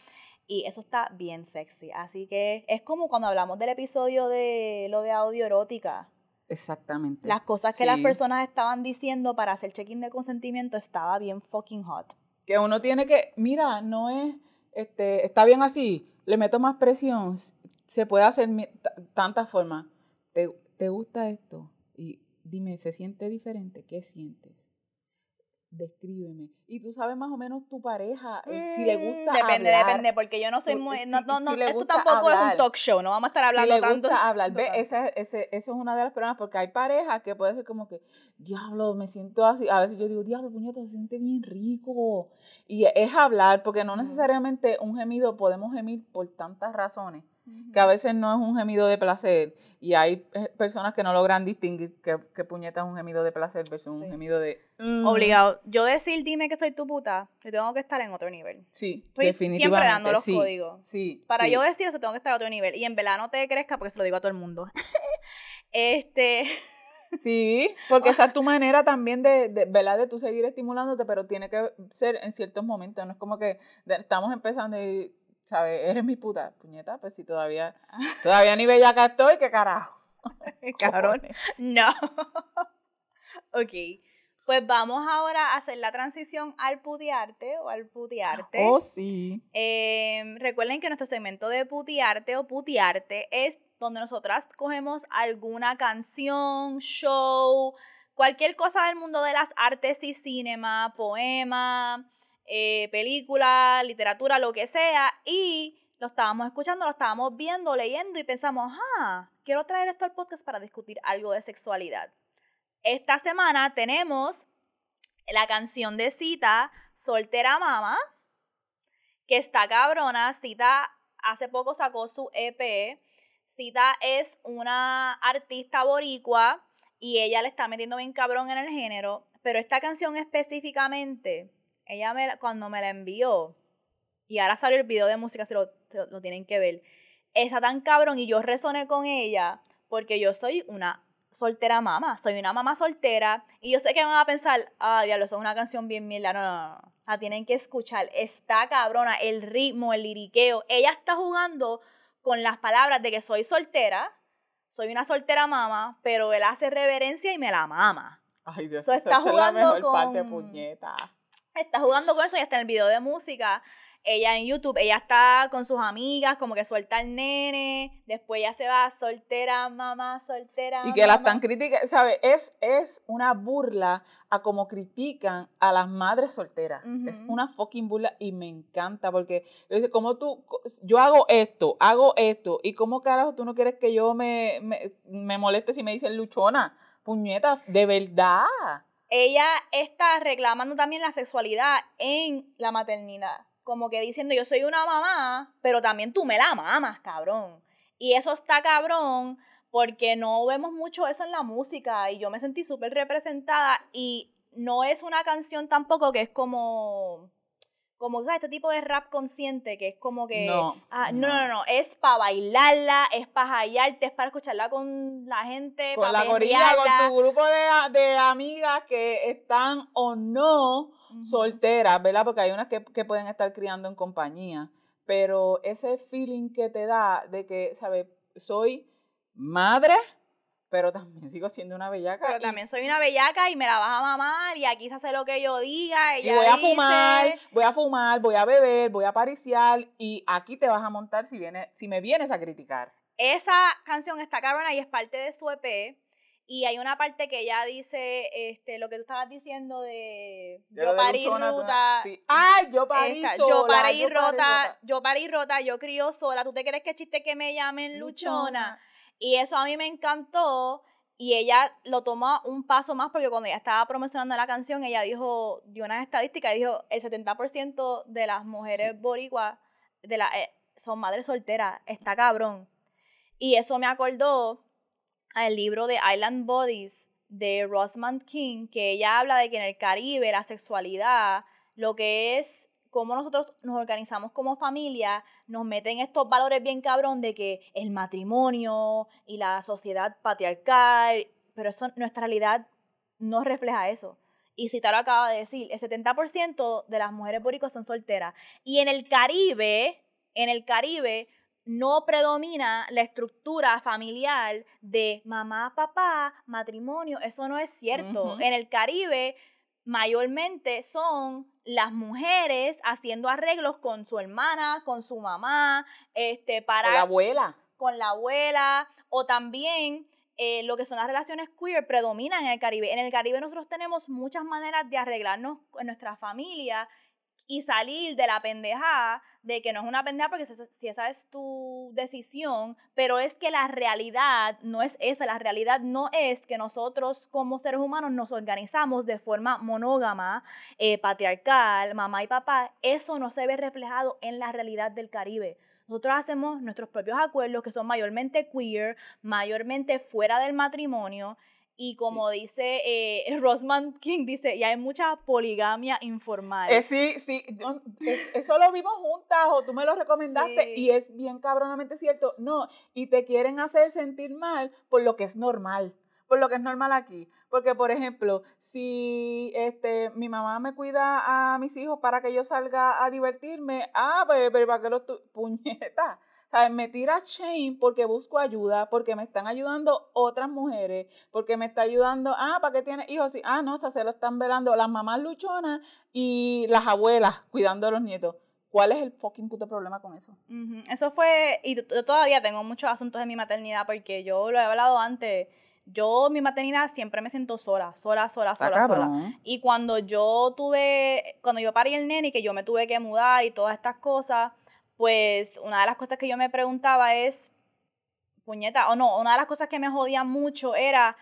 Y eso está bien sexy. Así que es como cuando hablamos del episodio de lo de audio erótica Exactamente. Las cosas que las personas estaban diciendo para hacer check-in de consentimiento estaba bien fucking hot. Que uno tiene que, mira, no es, este, está bien así, le meto más presión, se puede hacer tantas formas. ¿Te, ¿Te gusta esto? Y dime, ¿se siente diferente? ¿Qué sientes? Descríbeme. Y tú sabes más o menos tu pareja, eh, si le gusta mm, Depende, depende, porque yo no soy muy... No, no, no, esto tampoco es un talk show, no vamos a estar hablando si le gusta tanto. hablar, ve, eso es una de las problemas, porque hay parejas que puede ser como que, diablo, me siento así, a veces yo digo, diablo, puñeta, se siente bien rico. Y es hablar, porque no necesariamente un gemido podemos gemir por tantas razones que a veces no es un gemido de placer y hay eh, personas que no logran distinguir qué, qué puñeta es un gemido de placer versus un gemido de... Mm. Obligado. Yo decir dime que soy tu puta, yo tengo que estar en otro nivel. Sí, Estoy siempre dando los códigos. Sí, Para yo decir eso tengo que estar a otro nivel y en verdad no te crezca porque se lo digo a todo el mundo. este... Sí, porque esa es tu manera también de, de, ¿verdad? De tú seguir estimulándote, pero tiene que ser en ciertos momentos. No es como que estamos empezando y ¿sabes? Eres mi puta, puñeta, pues si todavía, todavía ni bellaca estoy, ¿qué carajo? Cabrón. No. ok. Pues vamos ahora a hacer la transición al putearte o al putearte. Oh, sí. Em, recuerden que nuestro segmento de putearte o putearte es donde nosotras cogemos alguna canción, show, cualquier cosa del mundo de las artes y cinema, poema, eh, película, literatura, lo que sea, y lo estábamos escuchando, lo estábamos viendo, leyendo y pensamos, ah, quiero traer esto al podcast para discutir algo de sexualidad. Esta semana tenemos la canción de Cita, Soltera Mama, que está cabrona. Cita hace poco sacó su EP. Cita es una artista boricua y ella le está metiendo bien cabrón en el género, pero esta canción específicamente ella me, cuando me la envió, y ahora salió el video de música, se lo, lo, tienen que ver, está tan cabrón y yo resoné con ella porque yo soy una soltera mamá, soy una mamá soltera y yo sé que van a pensar, ah, diablo, eso es una canción bien mierda, no, no, no, la tienen que escuchar, está cabrona, el ritmo, el liriqueo, ella está jugando con las palabras de que soy soltera, soy una soltera mamá, pero él hace reverencia y me la mama. Ay, Dios, está jugando es la mejor parte, puñeta está jugando con eso y está en el video de música. Ella en YouTube, ella está con sus amigas, como que suelta al nene, después ya se va soltera, mamá, soltera. Y que la están criticando, ¿sabes? Es, es una burla a cómo critican a las madres solteras. Es una fucking burla y me encanta porque dice, como tú, yo hago esto, hago esto, y cómo carajo tú no quieres que yo me, me, me moleste si me dicen luchona, puñetas, de verdad ella está reclamando también la sexualidad en la maternidad. Como que diciendo, yo soy una mamá, pero también tú me la mamas, cabrón. Y eso está cabrón porque no vemos mucho eso en la música y yo me sentí súper representada y no es una canción tampoco que es como como ¿sabes? este tipo de rap consciente que es como que no ah, no. no, no, es para bailarla, es para hallarte, es para escucharla con la gente, con la gorilla, con tu grupo de, de, amigas que están o no solteras, ¿verdad? Porque hay unas que, que pueden estar criando en compañía, pero ese feeling que te da de que, ¿sabes? Soy madre, pero también sigo siendo una bellaca. Pero también soy una bellaca y me la vas a mamar y aquí se hace lo que yo diga. y voy a fumar, voy a fumar, voy a beber, voy a pariciar y aquí te vas a montar si, viene, si me vienes a criticar. Esa canción está cabrona y es parte de su EP. Y hay una parte que ella dice, este, lo que tú estabas diciendo de yo parí rota. Ay, yo parí sola. Yo parí rota, yo parí rota, yo crío sola. ¿Tú te crees que chiste que me llamen luchona? Y eso a mí me encantó. Y ella lo tomó un paso más porque cuando ella estaba promocionando la canción, ella dijo, dio unas estadísticas, dijo, el 70% de las mujeres boricuas de la, eh, son madres solteras, está cabrón. Y eso me acordó al libro de Island Bodies de Rosamund King, que ella habla de que en el Caribe la sexualidad, lo que es cómo nosotros nos organizamos como familia, nos meten estos valores bien cabrón de que el matrimonio y la sociedad patriarcal, pero eso, nuestra realidad no refleja eso. Y si te lo acaba de decir, el 70% de las mujeres boricos son solteras. Y en el Caribe, en el Caribe, no predomina la estructura familiar de mamá, papá, matrimonio. Eso no es cierto. En el Caribe mayormente son las mujeres haciendo arreglos con su hermana, con su mamá, este, para... Con la abuela. Con la abuela, o también eh, lo que son las relaciones queer predominan en el Caribe. En el Caribe nosotros tenemos muchas maneras de arreglarnos en nuestra familia y salir de la pendejada de que no es una pendeja porque si esa es tu decisión, pero es que la realidad no es esa, la realidad no es que nosotros como seres humanos nos organizamos de forma monógama, eh, patriarcal, mamá y papá, eso no se ve reflejado en la realidad del Caribe. Nosotros hacemos nuestros propios acuerdos que son mayormente queer, mayormente fuera del matrimonio y como dice eh, Rosman King, dice, y hay mucha poligamia informal. Eh, sí, sí, eso lo vimos juntas o tú me lo recomendaste y es bien cabronamente cierto. No, y te quieren hacer sentir mal por lo que es normal, por lo que es normal aquí. Porque, por ejemplo, si este, mi mamá me cuida a mis hijos para que yo salga a divertirme, ah, pues, pero ¿para qué los puñetas? ¿Sabes? Me tira shame porque busco ayuda, porque me están ayudando otras mujeres, porque me está ayudando, ah, ¿para qué tiene hijos? Sí, ah, no, se lo están velando las mamás luchonas y las abuelas cuidando a los nietos. ¿Cuál es el fucking puto problema con eso? Eso fue, y yo todavía tengo muchos asuntos de mi maternidad porque yo lo he hablado antes. Yo, mi maternidad, siempre me siento sola, sola, sola, sola, sola. Y cuando yo tuve, cuando yo parí el nene y que yo me tuve que mudar y todas estas cosas, pues una de las cosas que yo me preguntaba es, puñeta, o no, una de las cosas que me jodía mucho era,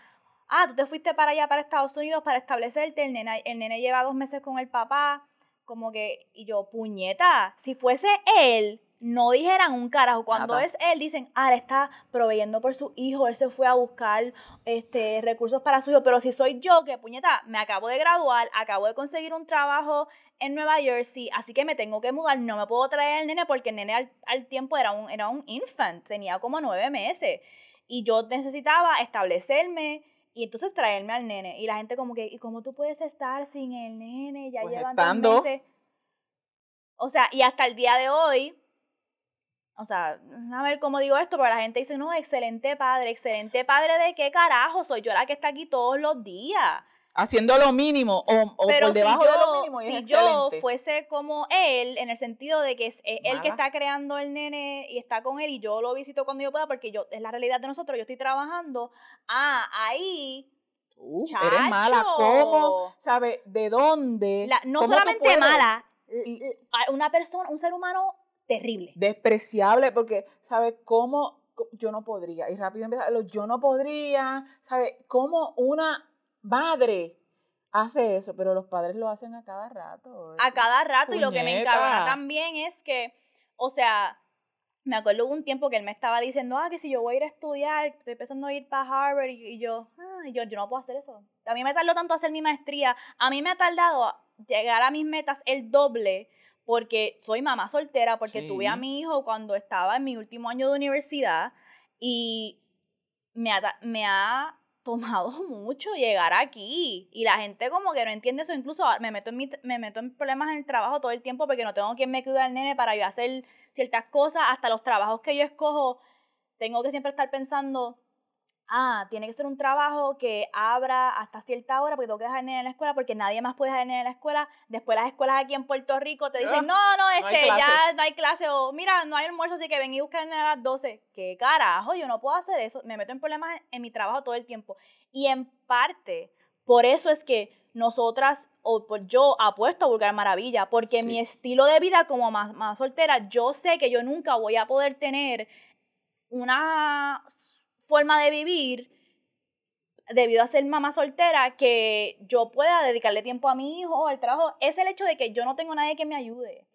ah, tú te fuiste para allá, para Estados Unidos, para establecerte, el nene, el nene lleva dos meses con el papá, como que, y yo, puñeta, si fuese él, no dijeran un carajo. Cuando es él, dicen, ah, él está proveyendo por su hijo, él se fue a buscar este, recursos para su hijo. Pero si soy yo, que puñeta, me acabo de graduar, acabo de conseguir un trabajo en Nueva Jersey, así que me tengo que mudar, no me puedo traer el nene porque el nene al, tiempo era un, era un infant, tenía como nueve meses. Y yo necesitaba establecerme y entonces traerme al nene. Y la gente como que, ¿y cómo tú puedes estar sin el nene? Ya pues llevan dos meses. O sea, y hasta el día de hoy, o sea, a ver cómo digo esto, pero la gente dice, no, excelente padre, excelente padre de qué carajo, soy yo la que está aquí todos los días. Haciendo lo mínimo o, o por debajo de lo mínimo. Y si yo fuese como él, en el sentido de que es él que está creando el nene y está con él y yo lo visito cuando yo pueda, porque yo es la realidad de nosotros, yo estoy trabajando, ah, ahí Uh, eres mala, ¿cómo? ¿Sabe? ¿De dónde? no solamente mala, una persona, un ser humano terrible. Despreciable, porque, ¿sabes cómo? Yo no podría, y rápido empezar, yo no podría, ¿sabes? ¿Cómo una madre hace eso? Pero los padres lo hacen a cada rato. A cada rato, y lo que me encanta también es que, o sea, me acuerdo un tiempo que él me estaba diciendo, ah, que si yo voy a ir a estudiar, estoy empezando a ir para Harvard, y, yo, ah, yo, yo no puedo hacer eso. A mí me tardó tanto hacer mi maestría, a mí me ha tardado llegar a mis metas el doble porque soy mamá soltera, porque tuve a mi hijo cuando estaba en mi último año de universidad y me ha, me ha tomado mucho llegar aquí. Y la gente como que no entiende eso, incluso me meto en me meto en problemas en el trabajo todo el tiempo porque no tengo quien me cuide al nene para yo hacer ciertas cosas, hasta los trabajos que yo escojo, tengo que siempre estar pensando ah, tiene que ser un trabajo que abra hasta cierta hora porque tengo que dejar nene en la escuela porque nadie más puede dejar el nene en la escuela. Después las escuelas aquí en Puerto Rico te dicen, no, no, este, ya no hay clase o mira, no hay almuerzo, así que ven y busca el nene a las 12. ¿Qué carajo? Yo no puedo hacer eso. Me meto en problemas en mi trabajo todo el tiempo. Y en parte, por eso es que nosotras, o por yo apuesto a Vulgar Maravilla, porque mi estilo de vida como más, más soltera, yo sé que yo nunca voy a poder tener una forma de vivir debido a ser mamá soltera que yo pueda dedicarle tiempo a mi hijo, al trabajo, es el hecho de que yo no tengo nadie que me ayude.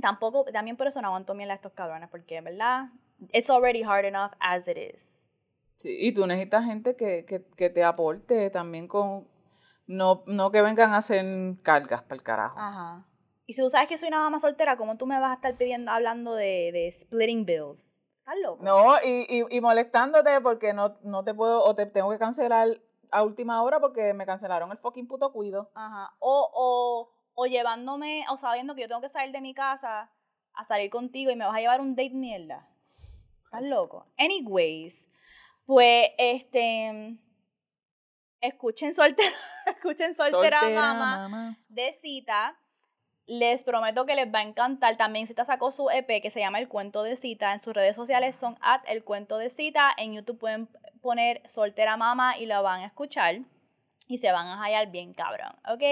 Tampoco, también por eso no aguanto miel a estos cabrones, porque en verdad, it's already hard enough as it is. Sí, y tú necesitas gente que, que, que te aporte también con, no, no que vengan a hacer cargas para el carajo. Ajá. Y si tú sabes que soy una mamá soltera, ¿cómo tú me vas a estar pidiendo, hablando de, de splitting bills? No, y, y, molestándote porque no, no te puedo, o te tengo que cancelar a última hora porque me cancelaron el fucking puto cuido. Ajá. O, o, o llevándome, o sabiendo que yo tengo que salir de mi casa a salir contigo y me vas a llevar un date mierda. Estás loco. Anyways, pues este escuchen soltera, escuchen soltera, mamá, de cita Les prometo que les va a encantar. También Cita sacó su EP que se llama El Cuento de Cita. En sus redes sociales son at El Cuento de Cita. En YouTube pueden poner Soltera Mama y la van a escuchar. Y se van a hallar bien cabrón, ¿ok?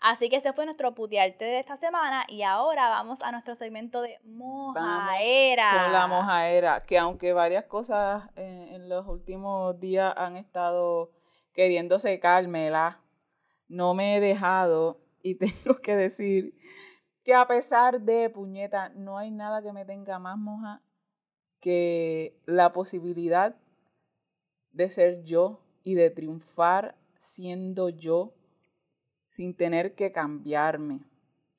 Así que ese fue nuestro putearte de esta semana. Y ahora vamos a nuestro segmento de mojaera. con la mojaera, que aunque varias cosas en, en los últimos días han estado queriendo secármela, no me he dejado y tengo que decir que a pesar de puñeta, no hay nada que me tenga más moja que la posibilidad de ser yo y de triunfar siendo yo sin tener que cambiarme,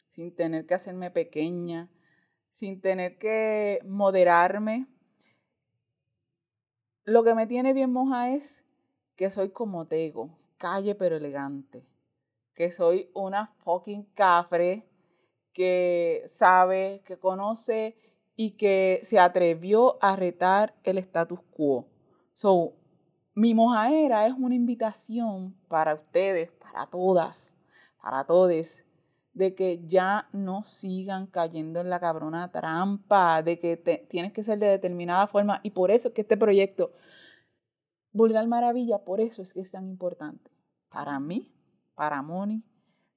sin tener que hacerme pequeña, sin tener que moderarme. Lo que me tiene bien moja es que soy como Tego, calle pero elegante que soy una fucking cafre que sabe, que conoce y que se atrevió a retar el status quo. So, mi mojaera es una invitación para ustedes, para todas, para todos, de que ya no sigan cayendo en la cabrona trampa, de que tienes que ser de determinada forma. Y por eso es que este proyecto, Vulgar Maravilla, por eso es que es tan importante. Para mí, para Moni,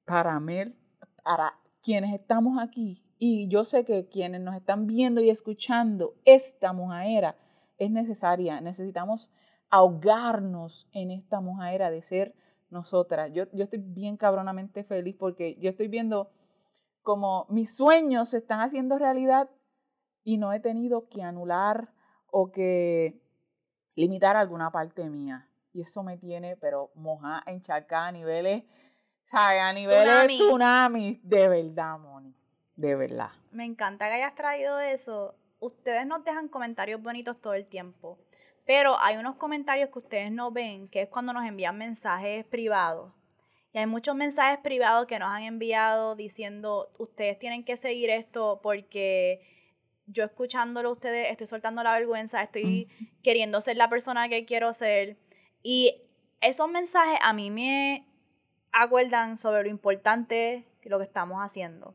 para Mel, para quienes estamos aquí. Y yo sé que quienes nos están viendo y escuchando, esta mojaera es necesaria. Necesitamos ahogarnos en esta mojaera de ser nosotras. Yo, yo estoy bien cabronamente feliz porque yo estoy viendo como mis sueños se están haciendo realidad y no he tenido que anular o que limitar alguna parte mía. Y eso me tiene, pero moja, encharcada a niveles, ¿sabes? A niveles de tsunami. De verdad, Moni. De verdad. Me encanta que hayas traído eso. Ustedes nos dejan comentarios bonitos todo el tiempo. Pero hay unos comentarios que ustedes no ven, que es cuando nos envían mensajes privados. Y hay muchos mensajes privados que nos han enviado diciendo, ustedes tienen que seguir esto porque yo escuchándolo a ustedes estoy soltando la vergüenza, estoy queriendo ser la persona que quiero ser. Y esos mensajes a mí me acuerdan sobre lo importante que lo que estamos haciendo.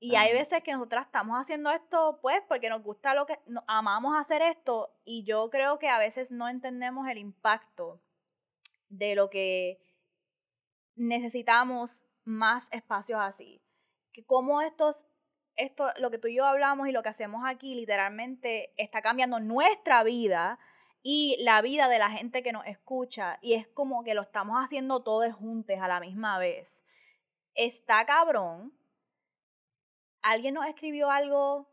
Y hay veces que nosotras estamos haciendo esto, pues, porque nos gusta lo que, amamos hacer esto, y yo creo que a veces no entendemos el impacto de lo que necesitamos más espacios así. Que como estos, esto, lo que tú y yo hablamos y lo que hacemos aquí, literalmente está cambiando nuestra vida, y la vida de la gente que nos escucha y es como que lo estamos haciendo todos juntos a la misma vez. Está cabrón. Alguien nos escribió algo,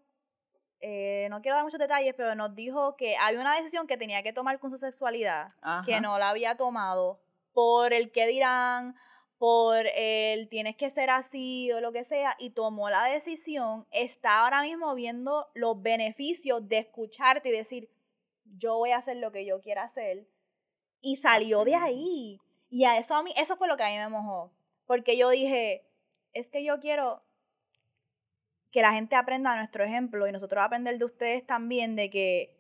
eh, no quiero dar muchos detalles, pero nos dijo que había una decisión que tenía que tomar con su sexualidad, que no la había tomado por el que dirán, por el tienes que ser así o lo que sea, y tomó la decisión, está ahora mismo viendo los beneficios de escucharte y decir, yo voy a hacer lo que yo quiera hacer. Y salió de ahí. Y a eso a mí, eso fue lo que a mí me mojó. Porque yo dije, es que yo quiero que la gente aprenda a nuestro ejemplo y nosotros aprender de ustedes también de que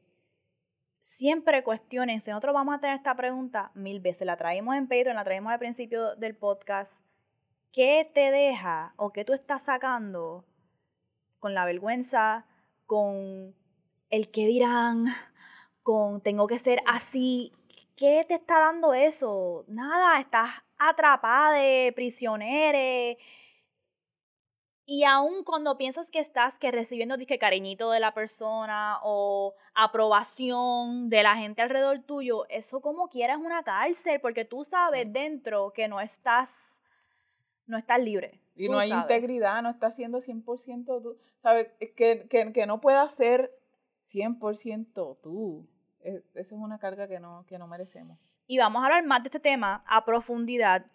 siempre cuestionense. Nosotros vamos a tener esta pregunta mil veces. La traímos en Patreon, la traímos al principio del podcast. ¿Qué te deja o qué tú estás sacando con la vergüenza, con el que dirán, con tengo que ser así. ¿Qué te está dando eso? Nada, estás atrapada, prisionera. Y aún cuando piensas que estás que recibiendo disque cariñito de la persona o aprobación de la gente alrededor tuyo, eso como quieras es una cárcel, porque tú sabes dentro que no estás, no estás libre. Y no hay integridad, no estás siendo 100% tú. Sabes, que, que, que no puedas ser 100% tú. E, esa es una carga que no, que no merecemos. Y vamos a hablar más de este tema a profundidad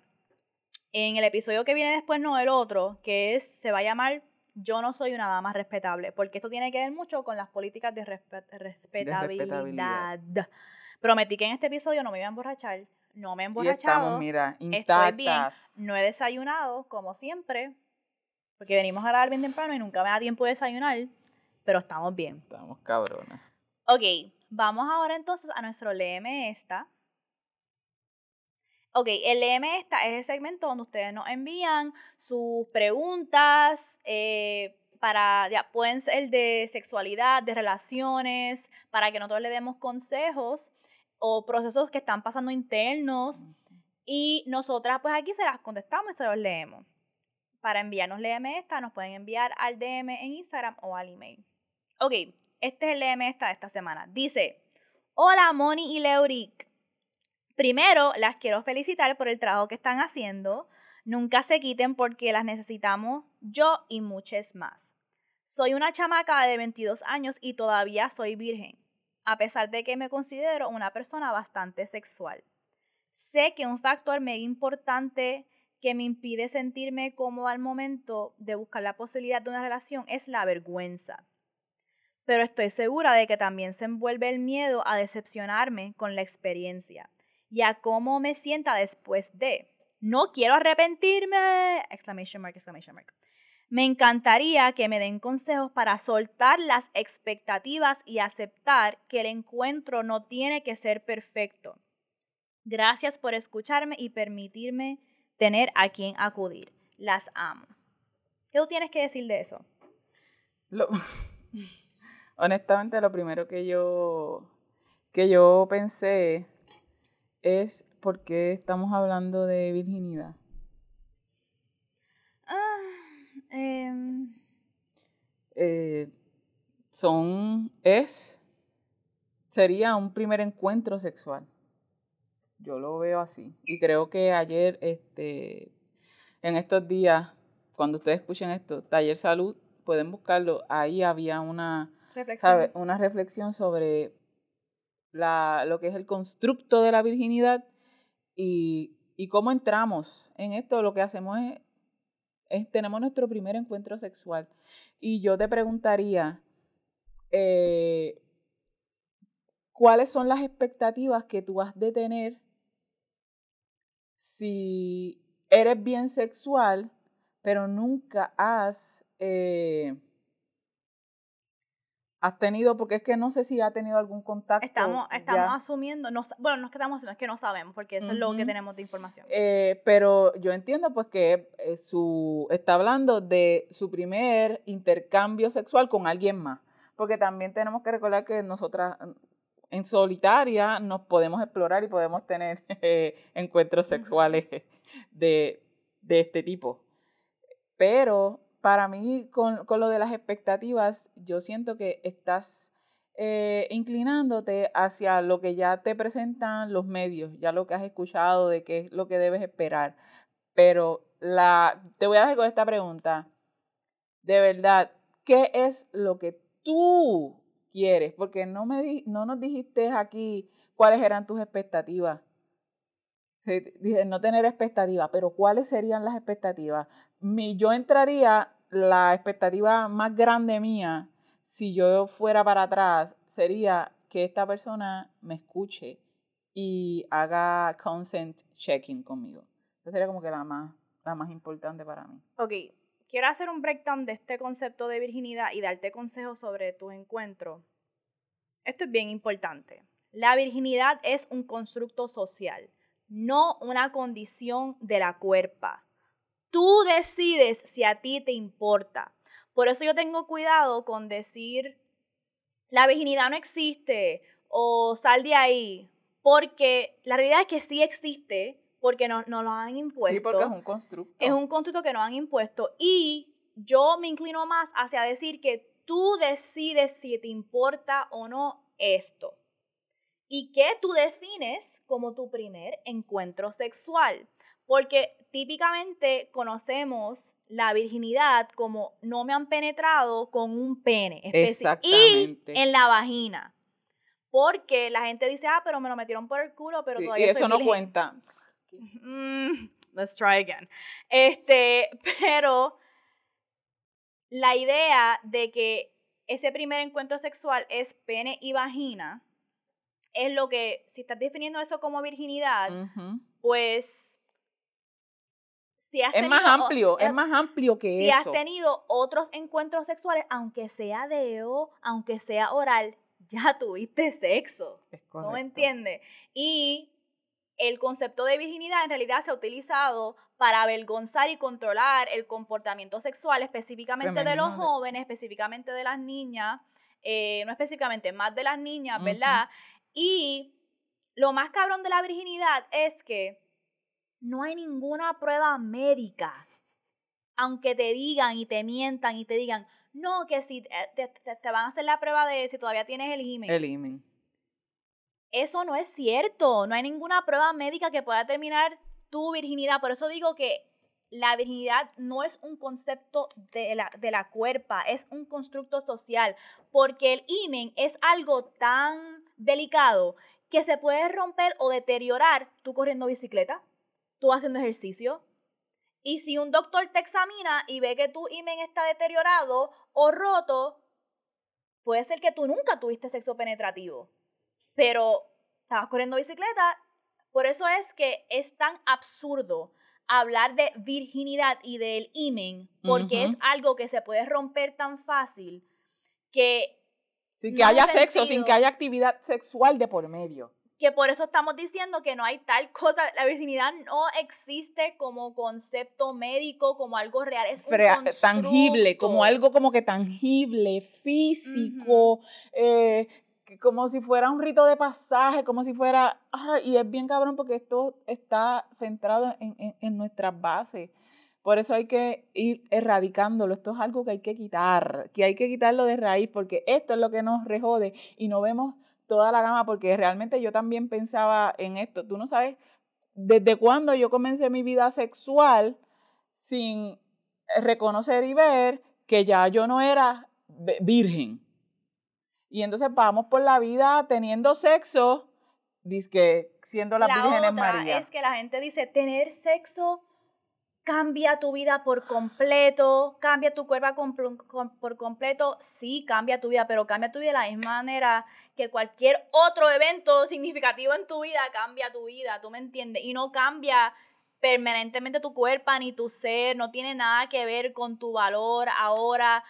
en el episodio que viene después, no el otro, que es, se va a llamar Yo no soy una dama respetable, porque esto tiene que ver mucho con las políticas de, respetabilidad. Prometí que en este episodio no me iba a emborrachar, no me he emborrachado. estamos, mira, intactas. Estoy bien, no he desayunado, como siempre, porque venimos a grabar bien temprano y nunca me da tiempo de desayunar, pero estamos bien. Estamos cabronas. Ok, vamos ahora entonces a nuestro Léeme esta. Ok, el LM esta es el segmento donde ustedes nos envían sus preguntas eh, para, ya, pueden ser de sexualidad, de relaciones, para que nosotros le demos consejos o procesos que están pasando internos y nosotras pues aquí se las contestamos y se los leemos. Para enviarnos LM esta nos pueden enviar al DM en Instagram o al email. Ok, este es el LM esta esta semana. Dice, hola Moni y Leuric. Primero, las quiero felicitar por el trabajo que están haciendo. Nunca se quiten porque las necesitamos yo y muchas más. Soy una chamaca de 22 años y todavía soy virgen, a pesar de que me considero una persona bastante sexual. Sé que un factor mega importante que me impide sentirme cómoda al momento de buscar la posibilidad de una relación es la vergüenza. Pero estoy segura de que también se envuelve el miedo a decepcionarme con la experiencia y a cómo me sienta después de. No quiero arrepentirme. Exclamation mark, exclamation mark. Me encantaría que me den consejos para soltar las expectativas y aceptar que el encuentro no tiene que ser perfecto. Gracias por escucharme y permitirme tener a quien acudir. Las amo. ¿Qué tú tienes que decir de eso? honestamente, lo primero que yo, que yo pensé es por qué estamos hablando de virginidad. Ah, em. eh, son, es, sería un primer encuentro sexual. Yo lo veo así. Y creo que ayer, este, en estos días, cuando ustedes escuchen esto, Taller Salud, pueden buscarlo. Ahí había una reflexión, una reflexión sobre la, lo que es el constructo de la virginidad y, cómo entramos en esto. Lo que hacemos es, tenemos nuestro primer encuentro sexual. Y yo te preguntaría, eh, ¿cuáles son las expectativas que tú has de tener si eres bien sexual, pero nunca has... Eh, has tenido, porque es que no sé si ha tenido algún contacto. Estamos, estamos asumiendo, no, bueno, no es que estamos es que no sabemos, porque eso es lo que tenemos de información. Eh, pero yo entiendo pues que eh, su, está hablando de su primer intercambio sexual con alguien más, porque también tenemos que recordar que nosotras en solitaria nos podemos explorar y podemos tener encuentros sexuales de, de este tipo. Pero para mí, con, lo de las expectativas, yo siento que estás eh, inclinándote hacia lo que ya te presentan los medios, ya lo que has escuchado de qué es lo que debes esperar. Pero la, te voy a dejar con esta pregunta. De verdad, ¿qué es lo que tú quieres? Porque no, me, no nos dijiste aquí cuáles eran tus expectativas. dije, no tener expectativas, pero ¿cuáles serían las expectativas? Mi, yo entraría la expectativa más grande mía, si yo fuera para atrás, sería que esta persona me escuche y haga consent checking conmigo. Esa sería como que la más, la más importante para mí. Ok, quiero hacer un breakdown de este concepto de virginidad y darte consejos sobre tu encuentro. Esto es bien importante. La virginidad es un constructo social, no una condición de la cuerpa. Tú decides si a ti te importa. Por eso yo tengo cuidado con decir, la virginidad no existe o sal de ahí, porque la realidad es que sí existe, porque no, no lo han impuesto. Sí, porque es un constructo. Es un constructo que nos han impuesto. Y yo me inclino más hacia decir que tú decides si te importa o no esto. ¿Y qué tú defines como tu primer encuentro sexual? Porque típicamente conocemos la virginidad como no me han penetrado con un pene. Exactamente. Y en la vagina. Porque la gente dice, ah, pero me lo metieron por el culo, pero todavía Y eso no cuenta. Mm, let's try again. Este, pero la idea de que ese primer encuentro sexual es pene y vagina es lo que, si estás definiendo eso como virginidad, pues es más amplio, es, más amplio que si eso. Si has tenido otros encuentros sexuales, aunque sea deo, aunque sea oral, ya tuviste sexo. ¿No me entiendes? Y el concepto de virginidad en realidad se ha utilizado para avergonzar y controlar el comportamiento sexual específicamente de los jóvenes, específicamente de las niñas, eh, no específicamente, más de las niñas, ¿verdad? Y lo más cabrón de la virginidad es que no hay ninguna prueba médica, aunque te digan y te mientan y te digan, no, que si te, van a hacer la prueba de si todavía tienes el himen. El himen. Eso no es cierto. No hay ninguna prueba médica que pueda determinar tu virginidad. Por eso digo que la virginidad no es un concepto de la, de la cuerpa, es un constructo social. Porque el himen es algo tan delicado que se puede romper o deteriorar tú corriendo bicicleta, tú haciendo ejercicio. Y si un doctor te examina y ve que tu imen está deteriorado o roto, puede ser que tú nunca tuviste sexo penetrativo, pero estabas corriendo bicicleta. Por eso es que es tan absurdo hablar de virginidad y del imen, porque es algo que se puede romper tan fácil que sin que haya sexo, sin que haya actividad sexual de por medio. Que por eso estamos diciendo que no hay tal cosa, la virginidad no existe como concepto médico, como algo real, es un tangible, como algo como que tangible, físico, eh, como si fuera un rito de pasaje, como si fuera, y es bien cabrón porque esto está centrado en, en, en nuestras bases. Por eso hay que ir erradicándolo. Esto es algo que hay que quitar, que hay que quitarlo de raíz, porque esto es lo que nos rejode y no vemos toda la gama, porque realmente yo también pensaba en esto. Tú no sabes desde cuándo yo comencé mi vida sexual sin reconocer y ver que ya yo no era virgen. Y entonces vamos por la vida teniendo sexo, que siendo la, virgen en María. Es que la gente dice tener sexo cambia tu vida por completo, cambia tu cuerpo por completo, sí, cambia tu vida, pero cambia tu vida de la misma manera que cualquier otro evento significativo en tu vida cambia tu vida, ¿tú me entiendes? Y no cambia permanentemente tu cuerpo ni tu ser, no tiene nada que ver con tu valor ahora,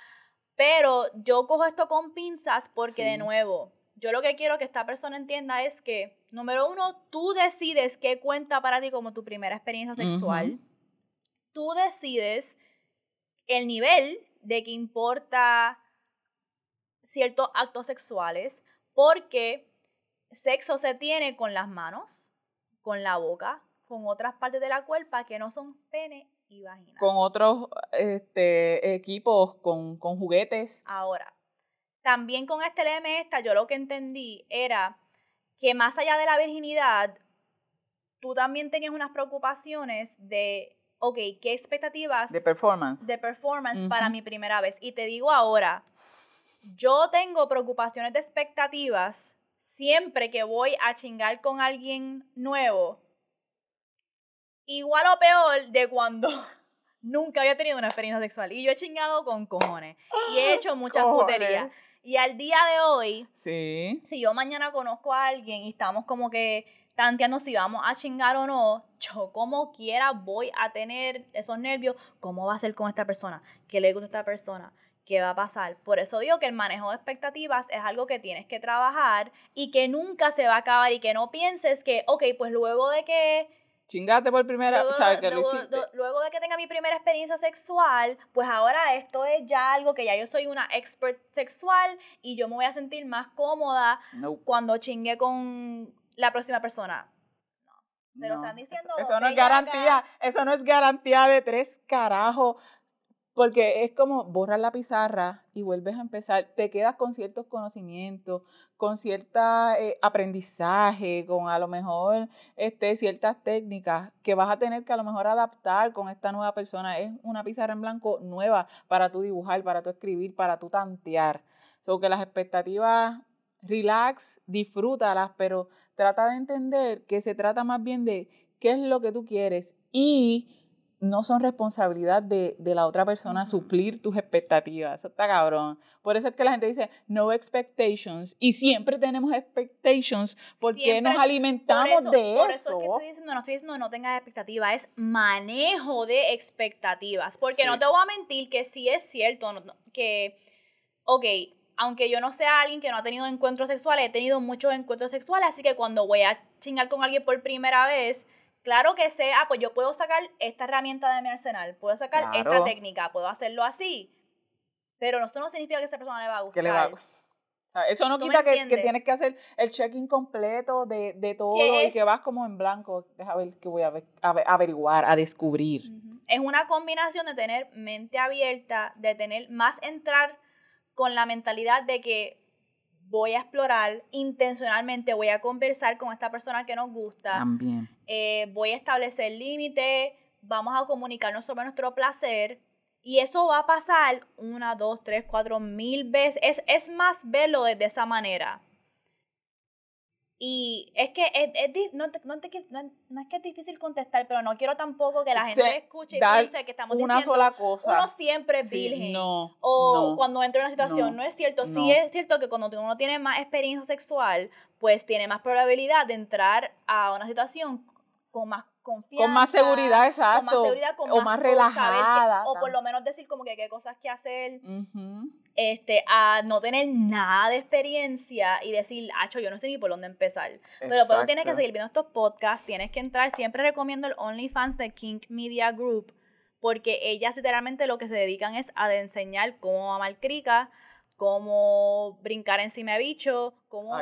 pero yo cojo esto con pinzas porque de nuevo, yo lo que quiero que esta persona entienda es que, número uno, tú decides qué cuenta para ti como tu primera experiencia sexual tú decides el nivel de que importa ciertos actos sexuales, porque sexo se tiene con las manos, con la boca, con otras partes de la cuerpa que no son pene y vagina. Con otros este, equipos, con, con juguetes. Ahora, también con este LM yo lo que entendí era que más allá de la virginidad, tú también tenías unas preocupaciones de ok, ¿qué expectativas? De performance. De performance para mi primera vez. Y te digo ahora, yo tengo preocupaciones de expectativas siempre que voy a chingar con alguien nuevo. Igual o peor de cuando nunca había tenido una experiencia sexual. Y yo he chingado con cojones. Y he hecho muchas puterías. Y al día de hoy, sí. si yo mañana conozco a alguien y estamos como que tanteando si vamos a chingar o no, yo como quiera voy a tener esos nervios, ¿cómo va a ser con esta persona? ¿Qué le gusta a esta persona? ¿Qué va a pasar? Por eso digo que el manejo de expectativas es algo que tienes que trabajar y que nunca se va a acabar y que no pienses que, ok, pues luego de que chingate por primera luego, ¿sabes que luego, luego, de que tenga mi primera experiencia sexual, pues ahora esto es ya algo que ya yo soy una expert sexual y yo me voy a sentir más cómoda cuando chingue con la próxima persona. No. Te lo están diciendo. Eso, no es garantía, eso no es garantía de tres carajos. Porque es como borrar la pizarra y vuelves a empezar. Te quedas con ciertos conocimientos, con cierto eh, aprendizaje, con a lo mejor este, ciertas técnicas que vas a tener que a lo mejor adaptar con esta nueva persona. Es una pizarra en blanco nueva para tu dibujar, para tu escribir, para tu tantear. So que las expectativas relax, disfrútalas, pero trata de entender que se trata más bien de qué es lo que tú quieres y no son responsabilidad de, la otra persona suplir tus expectativas. Eso está cabrón. Por eso es que la gente dice no expectations y siempre tenemos expectations porque nos alimentamos de eso. Por eso es que estoy diciendo, no estoy diciendo no tengas expectativas, es manejo de expectativas. Porque no te voy a mentir que sí es cierto que, ok, aunque yo no sea alguien que no ha tenido encuentros sexuales, he tenido muchos encuentros sexuales, así que cuando voy a chingar con alguien por primera vez, claro que sé, ah, pues yo puedo sacar esta herramienta de mi arsenal, puedo sacar esta técnica, puedo hacerlo así, pero esto no significa que a esa persona le va a gustar. le va eso no quita que, que, tienes que hacer el check-in completo de, de todo y que vas como en blanco. Deja ver qué voy a, averiguar, a descubrir. Es una combinación de tener mente abierta, de tener más entrar con la mentalidad de que voy a explorar intencionalmente, voy a conversar con esta persona que nos gusta. También. Eh, voy a establecer límites, vamos a comunicarnos sobre nuestro placer. Y eso va a pasar una, dos, tres, cuatro mil veces. Es, es más verlo desde esa manera. Y es que es, no, no, es que es difícil contestar, pero no quiero tampoco que la gente escuche y piense que estamos una diciendo sola cosa. uno siempre es virgen. no, o cuando entra en una situación. No, es cierto. Sí es cierto que cuando uno tiene más experiencia sexual, pues tiene más probabilidad de entrar a una situación con más confianza. Con más seguridad, exacto. Con más seguridad, con o más, relajada. o por lo menos decir como que qué cosas que hacer. Este, a no tener nada de experiencia y decir, acho, yo no sé ni por dónde empezar. Pero, pero tienes que seguir viendo estos podcasts, tienes que entrar. Siempre recomiendo el OnlyFans de King Media Group, porque ellas literalmente lo que se dedican es a enseñar cómo mamar crica, cómo brincar encima de bicho, cómo...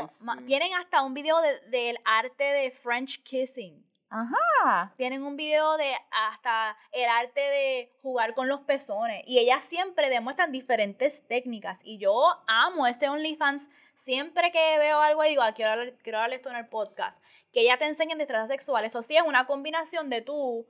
Tienen hasta un video del arte de French kissing. Ajá. Tienen un video de hasta el arte de jugar con los pezones. Y ellas siempre demuestran diferentes técnicas. Y yo amo ese OnlyFans. Siempre que veo algo y digo, ah, quiero, hablar, quiero hablar esto en el podcast. Que ella te enseñen destrezas sexuales. O sí, es una combinación de tú.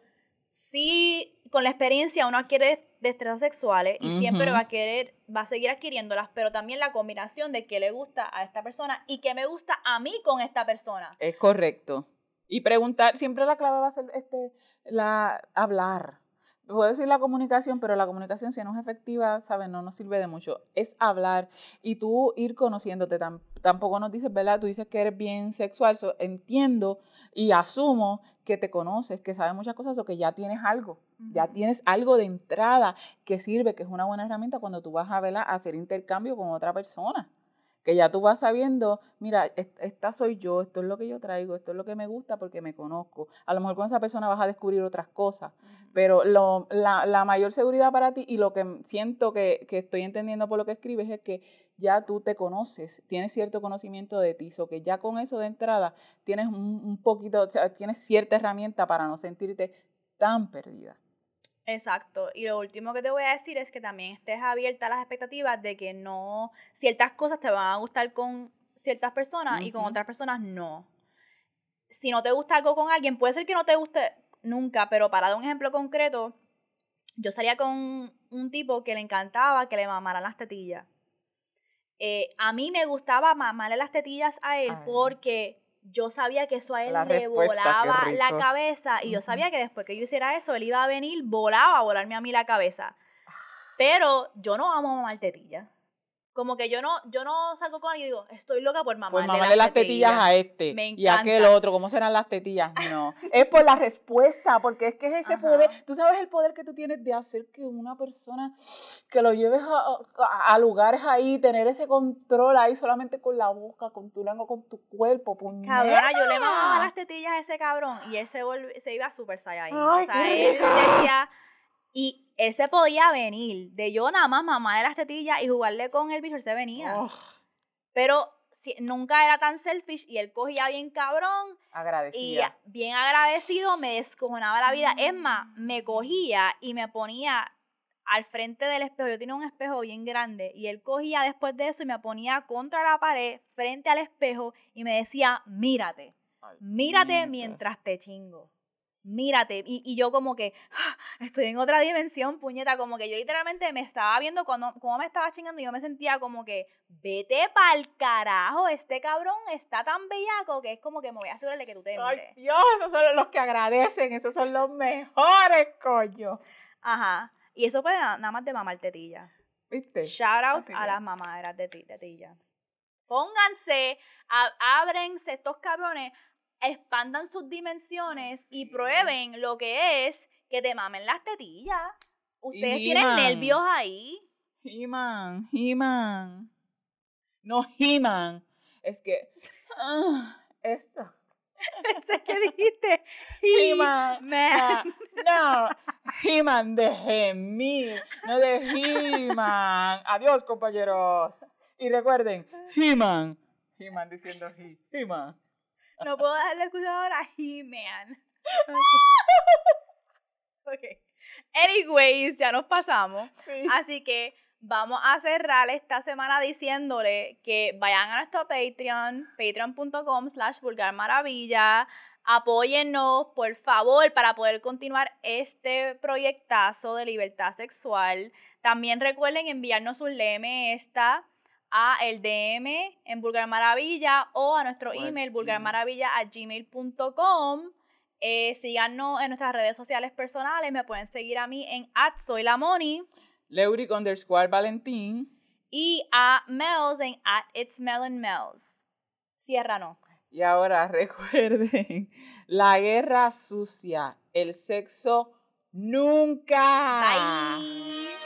Sí, con la experiencia uno adquiere destrezas sexuales y siempre va a querer, va a seguir adquiriéndolas, pero también la combinación de qué le gusta a esta persona y qué me gusta a mí con esta persona. Es correcto. Y preguntar, siempre la clave va a ser este, la, hablar. Puedo decir la comunicación, pero la comunicación si no es efectiva, ¿sabes? No nos sirve de mucho. Es hablar y tú ir conociéndote. tampoco nos dices, ¿verdad? Tú dices que eres bien sexual. entiendo y asumo que te conoces, que sabes muchas cosas o que ya tienes algo. Ya tienes algo de entrada que sirve, que es una buena herramienta cuando tú vas a, a hacer intercambio con otra persona que ya tú vas sabiendo, mira, esta soy yo, esto es lo que yo traigo, esto es lo que me gusta porque me conozco. A lo mejor con esa persona vas a descubrir otras cosas, pero lo, la, la, mayor seguridad para ti y lo que siento que, que, estoy entendiendo por lo que escribes es que ya tú te conoces, tienes cierto conocimiento de ti, o que ya con eso de entrada tienes un, un poquito, o sea, tienes cierta herramienta para no sentirte tan perdida. Exacto. Y lo último que te voy a decir es que también estés abierta a las expectativas de que no, ciertas cosas te van a gustar con ciertas personas y con otras personas no. Si no te gusta algo con alguien, puede ser que no te guste nunca, pero para dar un ejemplo concreto, yo salía con un tipo que le encantaba que le mamaran las tetillas. Eh, a mí me gustaba mamarle las tetillas a él porque yo sabía que eso a él le volaba la cabeza y yo sabía que después que yo hiciera eso, él iba a venir, volaba a volarme a mí la cabeza. Ah. Pero yo no amo mamar tetilla. Como que yo no, yo no salgo con alguien y digo, estoy loca por mamarle, por mamarle las, tetillas. a este Me y a aquel otro. ¿Cómo serán las tetillas? No. es por la respuesta, porque es que es ese poder. Tú sabes el poder que tú tienes de hacer que una persona que lo lleves a, lugares ahí, tener ese control ahí solamente con la boca, con tu lengua, con tu cuerpo. Puñeta. Cabrona, yo le mamaba las tetillas a ese cabrón y él se, se iba super saiyajin. o sea, él decía. Y él se podía venir. De yo nada más mamarle las tetillas y jugarle con el bicho, él se venía. Pero nunca era tan selfish y él cogía bien cabrón. Agradecido. Y bien agradecido, me descojonaba la vida. Es más, me cogía y me ponía al frente del espejo. Yo tenía un espejo bien grande y él cogía después de eso y me ponía contra la pared, frente al espejo y me decía, mírate. mírate mientras te chingo mírate. Y, y yo como que, ah, estoy en otra dimensión, puñeta, como que yo literalmente me estaba viendo cuando, cómo me estaba chingando y yo me sentía como que, vete pa'l carajo, este cabrón está tan bellaco que es como que me voy a asegurarle que tú te Ay, Dios, esos son los que agradecen, esos son los mejores, coño. Ajá. Y eso fue nada más de mamar tetilla. ¿Viste? Shout out a las mamaderas de tetilla. Pónganse, ábrense estos cabrones expandan sus dimensiones y prueben lo que es que te mamen las tetillas. Ustedes tienen nervios ahí. He-Man, He-Man. no He-Man. Es que, ah, eso. Pensé que dijiste He-Man. No, He-Man de Gemil, no de He-Man. Adiós, compañeros. Y recuerden, He-Man. He-Man diciendo He. He-Man. No puedo dejarle escuchar a He-Man. Ok. Anyways, ya nos pasamos. Así que vamos a cerrar esta semana diciéndole que vayan a nuestro Patreon, patreon.com slash vulgarmaravilla. Apóyennos, por favor, para poder continuar este proyectazo de libertad sexual. También recuerden enviarnos un leme esta a el DM en Vulgar Maravilla o a nuestro email vulgarmaravilla@gmail.com. Eh, síganos en nuestras redes sociales personales. Me pueden seguir a mí en @soylamoni. Leuric underscore Valentín. Y a Mels en at It's Melon Mels. Cierra no. Y ahora recuerden, la guerra sucia, el sexo nunca. Bye.